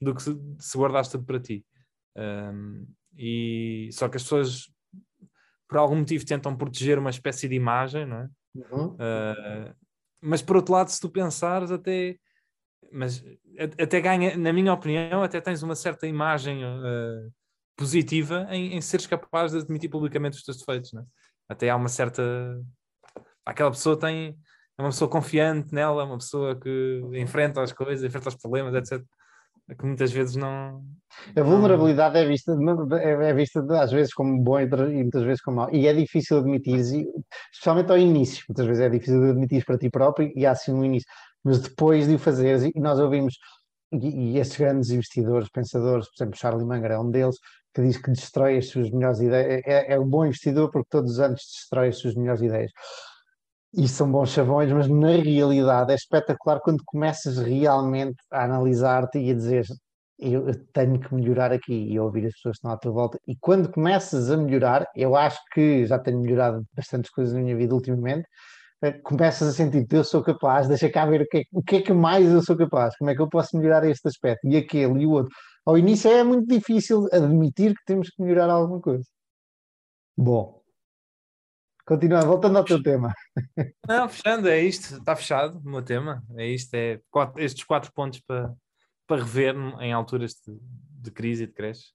do que se, se guardares tudo para ti. Um, e só que as pessoas, por algum motivo, tentam proteger uma espécie de imagem, não é? Uhum. Uh, mas por outro lado, se tu pensares, até mas até ganha, na minha opinião, até tens uma certa imagem uh, positiva em, em seres capaz de admitir publicamente os teus defeitos, né? Até há uma certa. Aquela pessoa tem. É uma pessoa confiante nela, uma pessoa que enfrenta as coisas, enfrenta os problemas, etc. É que muitas vezes não. A vulnerabilidade é vista, é, é vista às vezes como bom e muitas vezes como mau. E é difícil admitir, especialmente ao início. Muitas vezes é difícil de admitir para ti próprio e há assim um início. Mas depois de o fazeres, e nós ouvimos, e, e esses grandes investidores, pensadores, por exemplo, Charlie Munger é um deles, que diz que destrói as suas melhores ideias. É, é um bom investidor porque todos os anos destrói as suas melhores ideias. E são bons chavões, mas na realidade é espetacular quando começas realmente a analisar-te e a dizer eu, tenho que melhorar aqui e ouvir as pessoas que estão à tua volta. E quando começas a melhorar, eu acho que já tenho melhorado bastantes coisas na minha vida ultimamente, eh, começas a sentir que eu sou capaz, deixa cá ver o que, é, o que é que mais eu sou capaz, como é que eu posso melhorar este aspecto, e aquele e o outro. Ao início é muito difícil admitir que temos que melhorar alguma coisa. Bom, continua, voltando ao teu tema. Não, fechando, é isto, está fechado o meu tema, é isto, é quatro, estes quatro pontos para para rever em alturas de, de crise e de creche.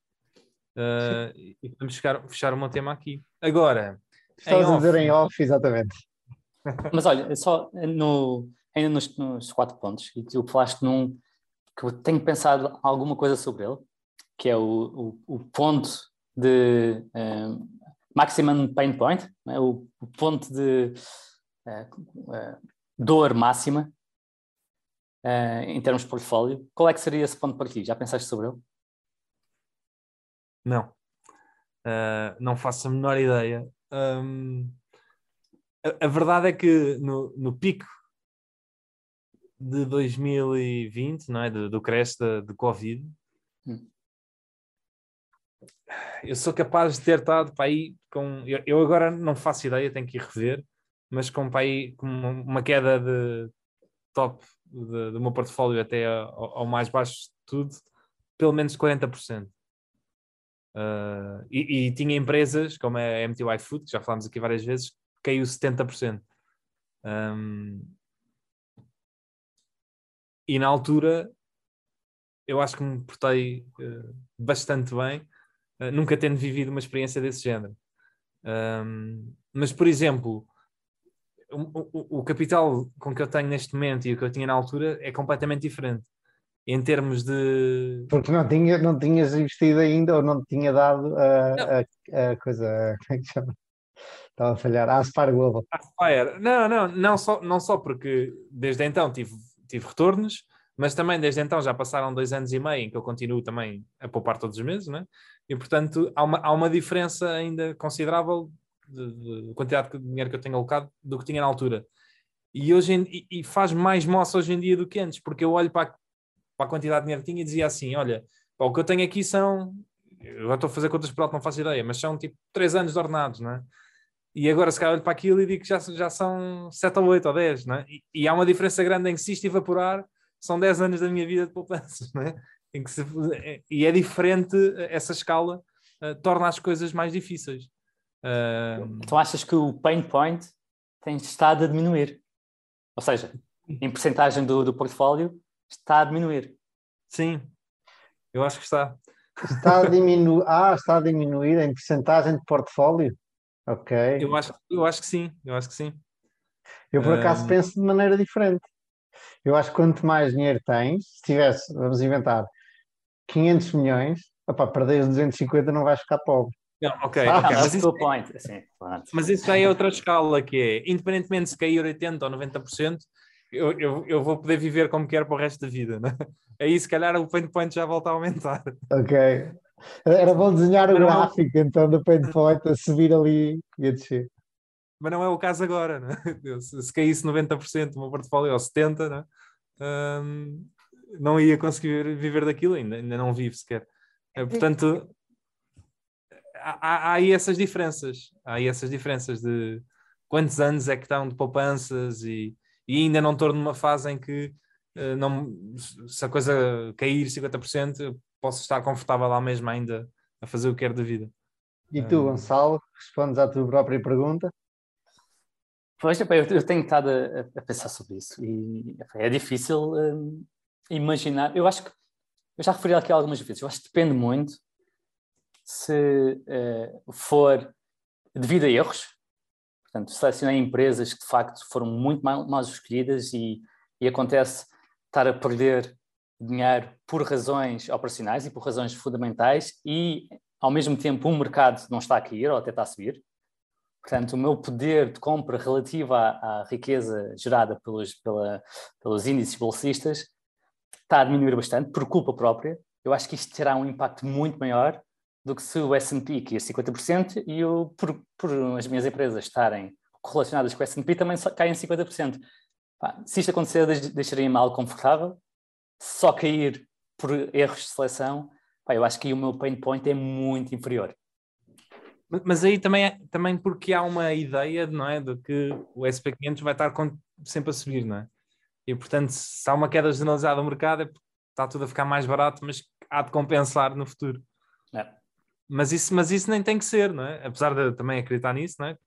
Uh, e podemos fechar, fechar o meu tema aqui. Agora. Estavas a dizer em off, exatamente. Mas olha, só no, ainda nos, nos, quatro pontos, e tu falaste num que eu tenho pensado alguma coisa sobre ele, que é o, o, o ponto de um, maximum pain point, é? o, o, ponto de uh, uh, dor máxima uh, em termos de portfólio. Qual é que seria esse ponto para ti? Já pensaste sobre ele? Não. Não faço a menor ideia. Um, a, a, verdade é que no, no pico de 2020, não é? do, do crash de, de Covid, hum. eu sou capaz de ter estado para aí com. Eu, eu, agora não faço ideia, tenho que ir rever, mas com, para aí, com uma queda de top de, do meu portfólio até ao, ao, mais baixo de tudo, pelo menos 40%. Uh, ah, e, e, tinha empresas como a MTY Food, que já falámos aqui várias vezes, caiu 70%. Um, e na altura eu acho que me portei uh, bastante bem, uh, nunca tendo vivido uma experiência desse género. Um, mas, por exemplo, o, o, capital com que eu tenho neste momento e o que eu tinha na altura é completamente diferente em termos de. Porque não, tinha, não tinhas investido ainda ou não tinha dado a, a, a, coisa. Como é que chama? Estava a falhar. Aspire Global. Aspire. Não, não, não só, não só porque desde então tive, tive retornos, mas também desde então já passaram dois anos e meio em que eu continuo também a poupar todos os meses, né? E portanto há uma, há uma diferença ainda considerável de, de, quantidade de dinheiro que eu tenho alocado do que tinha na altura. E, hoje em, e, faz mais moça hoje em dia do que antes, porque eu olho para a, para a quantidade de dinheiro que tinha e dizia assim: olha, pá, o que eu tenho aqui são. Eu já estou a fazer contas por alto, não faço ideia, mas são tipo 3 anos de ordenados, não é? E agora, se calhar, olho para aquilo e digo que já, já são 7 ou 8 ou 10, não é? E, e há uma diferença grande em que se isto evaporar, são 10 anos da minha vida de poupanças, não é? Em que se, e é diferente essa escala, uh, torna as coisas mais difíceis. Uh... Então achas que o pain point tem estado a diminuir? Ou seja, em percentagem do, do portfólio está a diminuir. Sim, eu acho que está. Está a diminuir, ah, está a diminuir em percentagem de portfólio? Ok. Eu acho, eu acho que sim, eu acho que sim. Eu por acaso um... penso de maneira diferente. Eu acho que quanto mais dinheiro tens, se tivesse, vamos inventar, 500 milhões, opa, perderes 250 não vais ficar pobre. Não, ok, ah, okay. Mas, isso, point. Assim, mas isso já é outra escala, que é, independentemente se cair 80% ou 90%, eu, eu, eu vou poder viver como quero para o resto da vida, né? Aí se calhar o pain point já volta a aumentar. Ok. Era bom desenhar o mas gráfico não... então do pain point a subir ali e a descer. Mas não é o caso agora, né? se, se caísse 90% do meu portfólio ou 70%, né? Um, não ia conseguir viver daquilo, ainda, ainda não vivo sequer. Eh, portanto, há, há aí essas diferenças. Há aí essas diferenças de quantos anos é que estão de poupanças e, e ainda não estou numa fase em que uh, não, se a coisa cair 50%, posso estar confortável lá mesmo ainda a fazer o que quero da vida. E tu, Gonçalo, respondes à tua própria pergunta? Pois, eu tenho estado a, a pensar sobre isso e é difícil um, imaginar. Eu acho que eu já referi aqui algumas vezes. Eu acho que depende muito se uh, for devido a erros, portanto, selecionei empresas que de facto foram muito mal, mal escolhidas e, e acontece estar a perder dinheiro por razões operacionais e por razões fundamentais e ao mesmo tempo o mercado não está a cair ou até está a subir. Portanto, o meu poder de compra relativo à, à riqueza gerada pelos, pela, pelos índices bolsistas está a diminuir bastante por culpa própria. Eu acho que isto terá um impacto muito maior do que se o S&P é 50% e eu, por, por as minhas empresas estarem correlacionadas com o S&P também caem 50%. Pá, se isto acontecer, deixaria-me algo confortável. Só cair por erros de seleção, pá, eu acho que o meu pain point é muito inferior. Mas aí também, é, também porque há uma ideia, não é, de que o SP500 vai estar sempre a subir, não é? E portanto, se há uma queda generalizada no mercado, é porque está tudo a ficar mais barato, mas há de compensar no futuro. É. Mas, isso, mas isso nem tem que ser, não é? Apesar de também acreditar nisso, não é?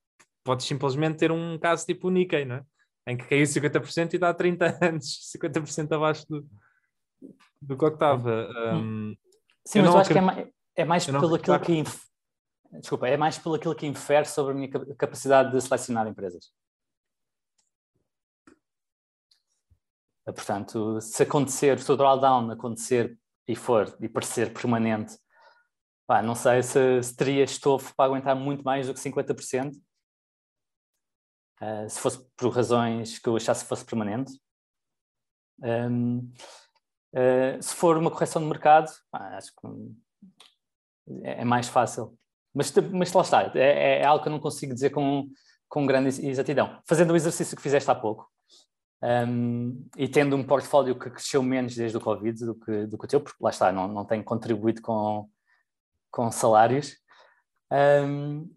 Podes simplesmente ter um caso tipo o Nikkei, não é? Em que caiu 50% e dá 30 anos, 50% abaixo do, do que estava. Um, Sim, mas eu acho acredito... que é mais, é mais pelo aquilo que. Inf... Desculpa, é mais pelo aquilo que infere sobre a minha capacidade de selecionar empresas. Portanto, se acontecer, se o drawdown acontecer e for e parecer permanente, pá, não sei se, se, teria estofo para aguentar muito mais do que 50%, uh, eh, se fosse por razões que eu achasse que fosse permanente. Um, uh, se for uma correção de mercado, pá, acho que é, é, mais fácil. Mas, mas lá está, é, é, algo que eu não consigo dizer com, com grande exatidão. Fazendo o exercício que fizeste há pouco, um, e tendo um portfólio que cresceu menos desde o Covid do que, do que o teu, porque lá está, não, não tem contribuído com, com salários. Um,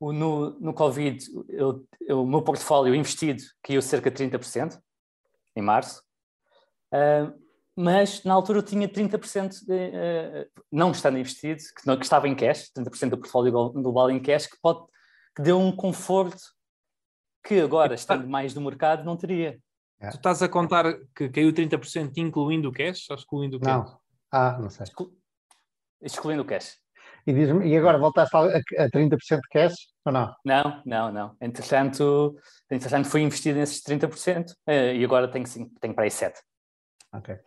no, no Covid, eu, eu, o meu portfólio investido caiu cerca de 30% em março, uh, mas na altura eu tinha 30% de, uh, não estando investido, que, não, que, estava em cash, 30% do portfólio global em cash, que, pode, que deu um conforto que agora, estando mais no mercado, não teria. É. Tu estás a contar que caiu 30% incluindo o cash ou excluindo o cash? Não. Ah, não sei. Exclu... Excluindo o cash. E, e agora voltaste a, a 30% de cash ou não? Não, não, não. Entretanto, entretanto fui investido nesses 30% eh, e agora tenho, tenho para aí 7%. Ok.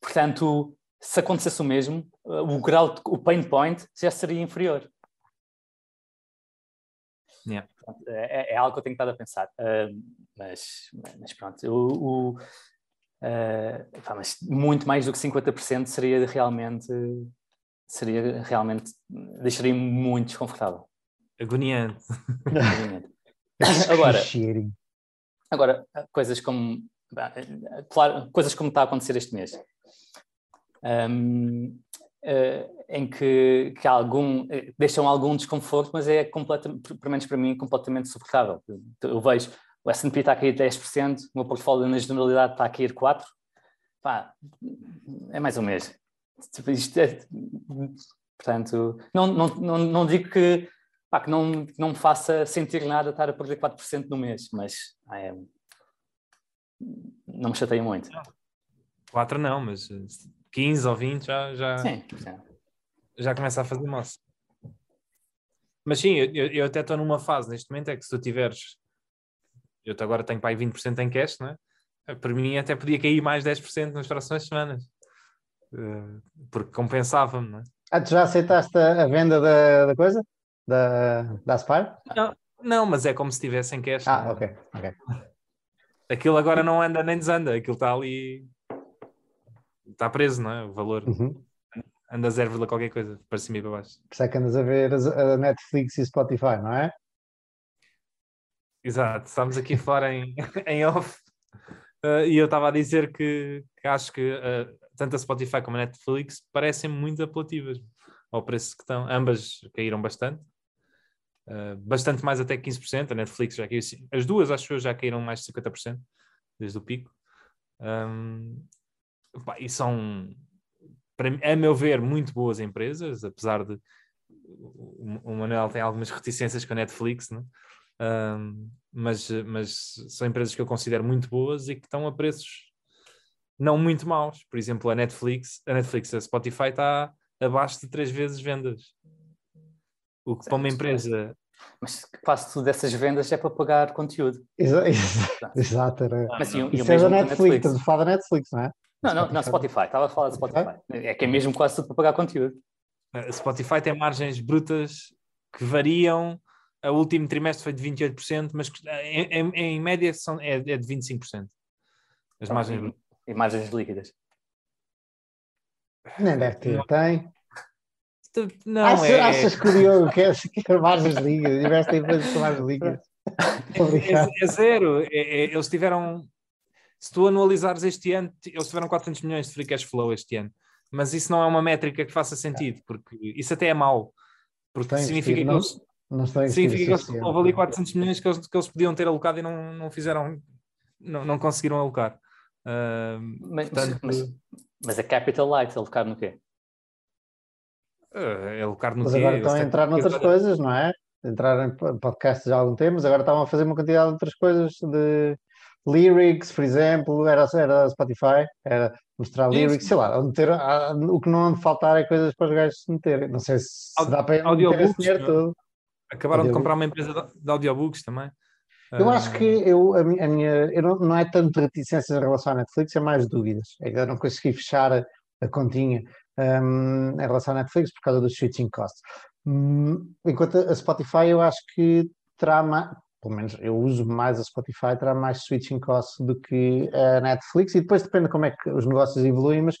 Portanto, se acontecesse o mesmo, o grau, o pain point já seria inferior. Yeah. É, é, algo que eu tenho estado a pensar. Uh, mas, mas pronto, o, o uh, pá, mas muito mais do que 50% seria realmente seria realmente deixaria-me muito desconfortável. Agoniante. Agoniante. agora, agora, coisas como claro, coisas como está a acontecer este mês. Um, uh, em que, que algum, eh, deixam algum desconforto, mas é completamente, pelo menos para mim, completamente suportável. Eu vejo o S&P está a cair 10%, o meu portfólio na generalidade está a cair 4%, pá, é mais um mês. Tipo, é, portanto, não, não, não, não digo que, pá, que, não, não me faça sentir nada estar a perder 4% no mês, mas é, não me chateia muito. 4 não, mas 15 ou 20 já, já, sim, sim. já começa a fazer massa. Mas sim, eu, eu até estou numa fase neste momento, é que se tu tiveres, eu agora tenho para aí 20% em cash, não é? Para mim até podia cair mais 10% nas próximas semanas, uh, porque compensava-me, não é? Ah, tu já aceitaste a, venda da, da coisa? Da, da Aspire? Não, não, mas é como se estivesse em cash. Ah, ok, ok. Aquilo agora não anda nem desanda, aquilo está ali está preso, não é? O valor uhum. anda zero qualquer coisa, para cima e para baixo. Por isso é que andas a ver a Netflix e Spotify, não é? Exato, estamos aqui fora em, em off uh, e eu estava a dizer que, que acho que uh, tanto a Spotify como a Netflix parecem muito apelativas ao preço que estão. Ambas caíram bastante, uh, bastante mais até 15%. A Netflix já caiu, as duas acho que já caíram mais de 50% desde o pico. Um, Pá, e são, para, a meu ver, muito boas empresas, apesar de o, Manuel tem algumas reticências com a Netflix, né? Um, mas, mas são empresas que eu considero muito boas e que estão a preços não muito maus. Por exemplo, a Netflix, a Netflix, a Spotify está abaixo de três vezes vendas. O que para uma empresa. Mas quase tudo dessas vendas é para pagar conteúdo. Exato, exato era. Mas, e, Isso e é da Netflix, Netflix. estás a falar da Netflix, não é? Não, não, não, Spotify, estava a falar de Spotify. É que é mesmo quase tudo para pagar conteúdo. A Spotify tem margens brutas que variam. O último trimestre foi de 28%, mas em, em, em média são, é, é de 25%. As ah, margens brutas. E margens líquidas. Nem deve ter, tem. Não, Achas, é... achas curioso que é, que é margens líquidas? Investe em empresas com margens líquidas. é, é zero. É, é, eles tiveram, se tu anualizares este ano, eles tiveram 400 milhões de free cash flow este ano. Mas isso não é uma métrica que faça sentido, porque isso até é mau. Porque Tem significa que não- eles, Não significa que eles, houve ali 400 milhões que eles, que eles podiam ter alocado e não, não fizeram, não, não conseguiram alocar. Ah, Mas, portanto, mas, mas a Capital Light, ele ficar no quê? ah, alocar no Mas quê? agora estão a entrar noutras coisas, não é? Entraram em po- podcasts já há algum tempo, mas agora estavam a fazer uma quantidade de outras coisas de lyrics, por exemplo, era, era Spotify, era mostrar lyrics, sei lá, meter, ah, o que não de faltar é coisas para os gajos se meterem. Não sei se, se dá para meter audiobooks, não é? todo. Acabaram de Audiobooks. comprar uma empresa de, de audiobooks também. Eu Ah, acho que eu, a, a minha, eu não, não é tanto reticências em relação à Netflix, é mais dúvidas. Eu não consegui fechar a, a continha hum, em relação à Netflix por causa dos switching costs. Hum, enquanto a Spotify, eu acho que terá mais, pelo menos eu uso mais a Spotify, terá mais switching costs do que a Netflix, e depois depende de como é que os negócios evoluem, mas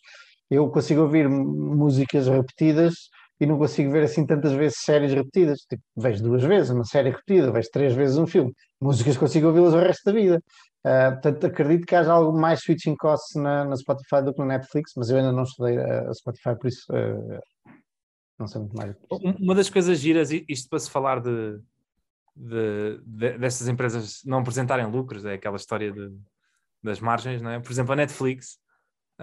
eu consigo ouvir músicas repetidas e não consigo ver assim tantas vezes séries repetidas. Tipo, vejo duas vezes uma série repetida, vejo três vezes um filme. Músicas consigo ouvi-las o resto da vida. Ah, portanto, acredito que haja algo mais switching costs na, na Spotify do que na Netflix, mas eu ainda não estudei a, Spotify, por isso ah, não sei muito mais. Um- Uma das coisas giras, isto para se falar de, de- de- dessas empresas não apresentarem lucros, é aquela história de- das margens, não é? Por exemplo, a Netflix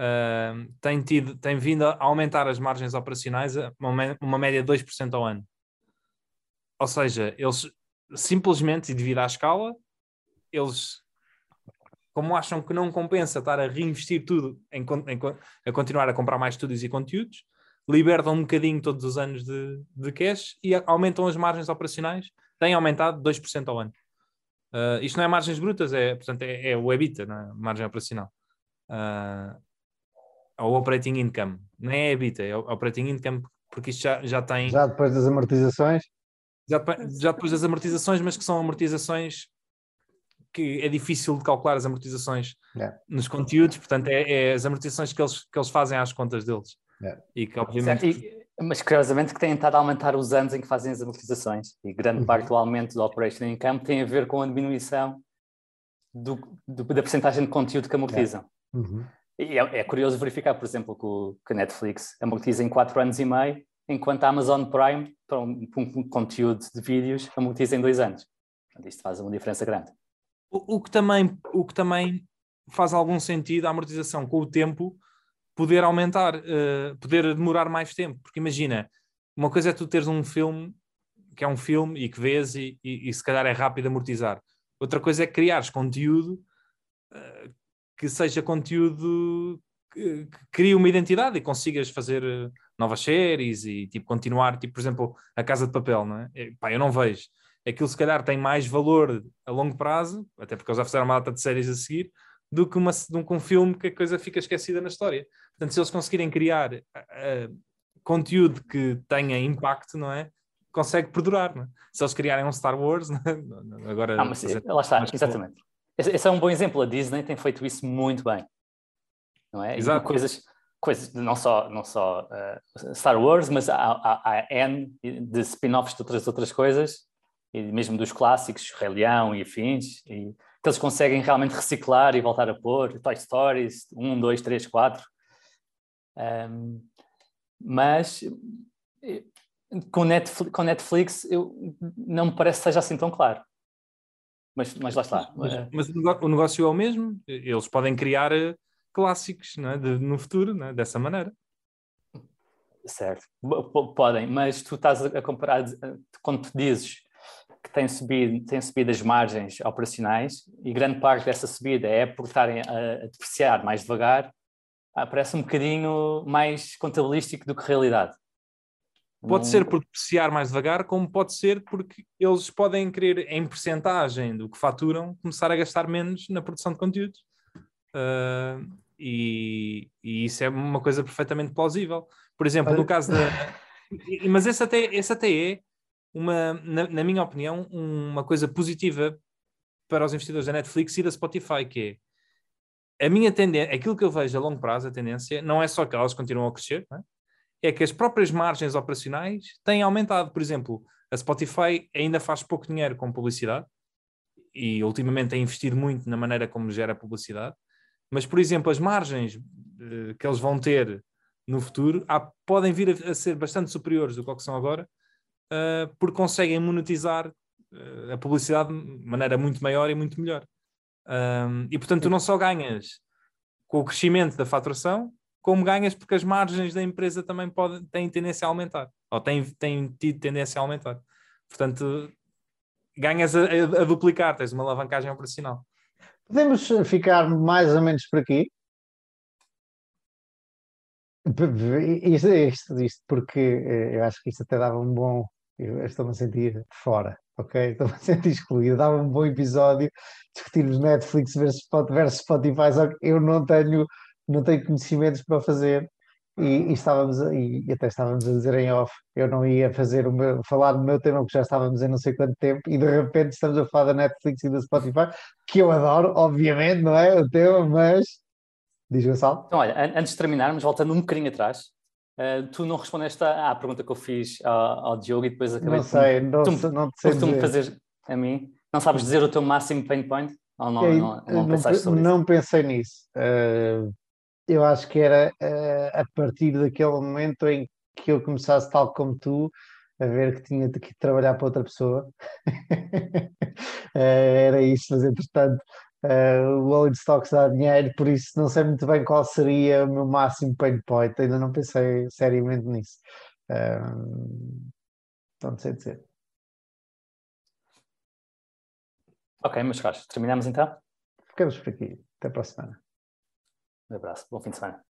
ah, tem, tido, tem vindo a aumentar as margens operacionais a uma, uma média de 2% ao ano. Ou seja, eles simplesmente, e devido à escala, eles, como acham que não compensa estar a reinvestir tudo em, em a continuar a comprar mais estúdios e conteúdos, libertam um bocadinho todos os anos de, de cash e aumentam as margens operacionais, têm aumentado 2% ao ano. Ah, isto não é margens brutas, é, portanto, é, é o EBITDA, não é? margem operacional. Ah, ou operating income. Nem é EBITDA, é o operating income, porque isto já, já tem, já, Já depois das amortizações, pa- já depois das amortizações, mas que são amortizações que é difícil de calcular as amortizações Yeah. nos conteúdos, portanto, é, é as amortizações que eles, que eles fazem às contas deles. Yeah. E que, obviamente, Certo, e- mas curiosamente que têm estado a aumentar os anos em que fazem as amortizações e grande Uhum. parte do aumento do Operation Income tem a ver com a diminuição do- do- da percentagem de conteúdo que amortizam. uhum, E é, é curioso verificar, por exemplo, que, o, que a Netflix amortiza em 4 anos e meio, enquanto a Amazon Prime, para um, para um conteúdo de vídeos, amortiza em 2 anos. Portanto, isto faz uma diferença grande. O, o que também, o que também faz algum sentido a amortização com o tempo poder aumentar, eh, poder demorar mais tempo. Porque imagina, uma coisa é tu teres um filme que é um filme e que vês e, e, e se calhar é rápido amortizar. Outra coisa é criares conteúdo eh, que seja conteúdo que, que crie uma identidade e consigas fazer eh, novas séries e tipo continuar, tipo, por exemplo, a Casa de Papel, não é? Eh, Pá, eu não vejo aquilo se calhar tem mais valor a longo prazo, até porque eles já fizeram uma data de séries a seguir, do que, uma, do que um filme que a coisa fica esquecida na história. Portanto, se eles conseguirem criar ah, conteúdo que tenha impacto, não é? Consegue perdurar, não é? Se eles criarem um Star Wars, não é? agora... Ah, mas, fazer- lá está, exatamente. Esse, esse é um bom exemplo. A Disney tem feito isso muito bem. Não é? E Exato. coisas, coisas de não só, não só uh, Star Wars, mas há, há, há N de spin-offs de outras, outras coisas, e mesmo dos clássicos, Rei Leão e afins, e que eles conseguem realmente reciclar e voltar a pôr. Toy Stories, 1, 2, 3, 4. Um, mas eh, com Netflix, com Netflix eu, não me parece que seja assim tão claro. Mas, mas lá está. Mas, Eh, mas o negócio é o mesmo, eles podem criar eh, clássicos é? De- no futuro, é? dessa maneira. Certo, podem, mas tu estás a comparar, quando tu dizes que tem subido, tem subido as margens operacionais e grande parte dessa subida é por estarem a, a depreciar mais devagar, ah, parece um bocadinho mais contabilístico do que realidade. Pode Não- ser por depreciar mais devagar, como pode ser porque eles podem querer, em percentagem do que faturam, começar a gastar menos na produção de conteúdos. Ah, e, e isso é uma coisa perfeitamente plausível. Por exemplo, no caso da. Mas esse até, esse até é, uma, na, na minha opinião, uma coisa positiva para os investidores da Netflix e da Spotify, que é a minha tendência, aquilo que eu vejo a longo prazo, a tendência, não é só que elas continuam a crescer, é? é que as próprias margens operacionais têm aumentado. Por exemplo, a Spotify ainda faz pouco dinheiro com publicidade e ultimamente tem investido muito na maneira como gera publicidade, mas, por exemplo, as margens uh, que eles vão ter no futuro há, podem vir a, a, ser bastante superiores do que são agora, uh, porque conseguem monetizar uh, a publicidade de maneira muito maior e muito melhor. Um, e portanto, tu não só ganhas com o crescimento da faturação, como ganhas porque as margens da empresa também podem, têm tendência a aumentar, ou têm, têm tido tendência a aumentar. Portanto, ganhas a, a, a duplicar, tens uma alavancagem operacional. Podemos ficar mais ou menos por aqui? Isto, isto, isto porque eh, eu acho que isto até dava um bom. Eu estou-me a sentir fora, ok? Estou-me a sentir excluído. Dava um bom episódio discutirmos Netflix versus Spotify, só que eu não tenho, não tenho conhecimentos para fazer e, e, estávamos e, até estávamos a dizer em off, eu não ia fazer o meu, falar do meu tema, porque já estávamos em não sei quanto tempo, e de repente estamos a falar da Netflix e da Spotify, que eu adoro, obviamente, não é o tema, mas diz Gonçalo. Então, olha, antes de terminarmos, voltando um bocadinho atrás, uh, tu não respondeste à, à, pergunta que eu fiz ao, ao Diogo e depois acabei não sei, não, tu, não sei tu me fazer a mim. Não sabes dizer o teu máximo pain point? Ou não, não, não, não pensaste sobre não isso? Não pensei nisso. Uh, eu acho que era uh, a partir daquele momento em que eu começasse, tal como tu, a ver que tinha que trabalhar para outra pessoa. era isso, mas entretanto uh, o Rolling Stocks dá dinheiro, por isso não sei muito bem qual seria o meu máximo pain point, ainda não pensei seriamente nisso. Uh, não sei dizer. Ok, meus caros, terminamos então? Ficamos por aqui. Até para a semana. Um abraço. Bom fim de semana.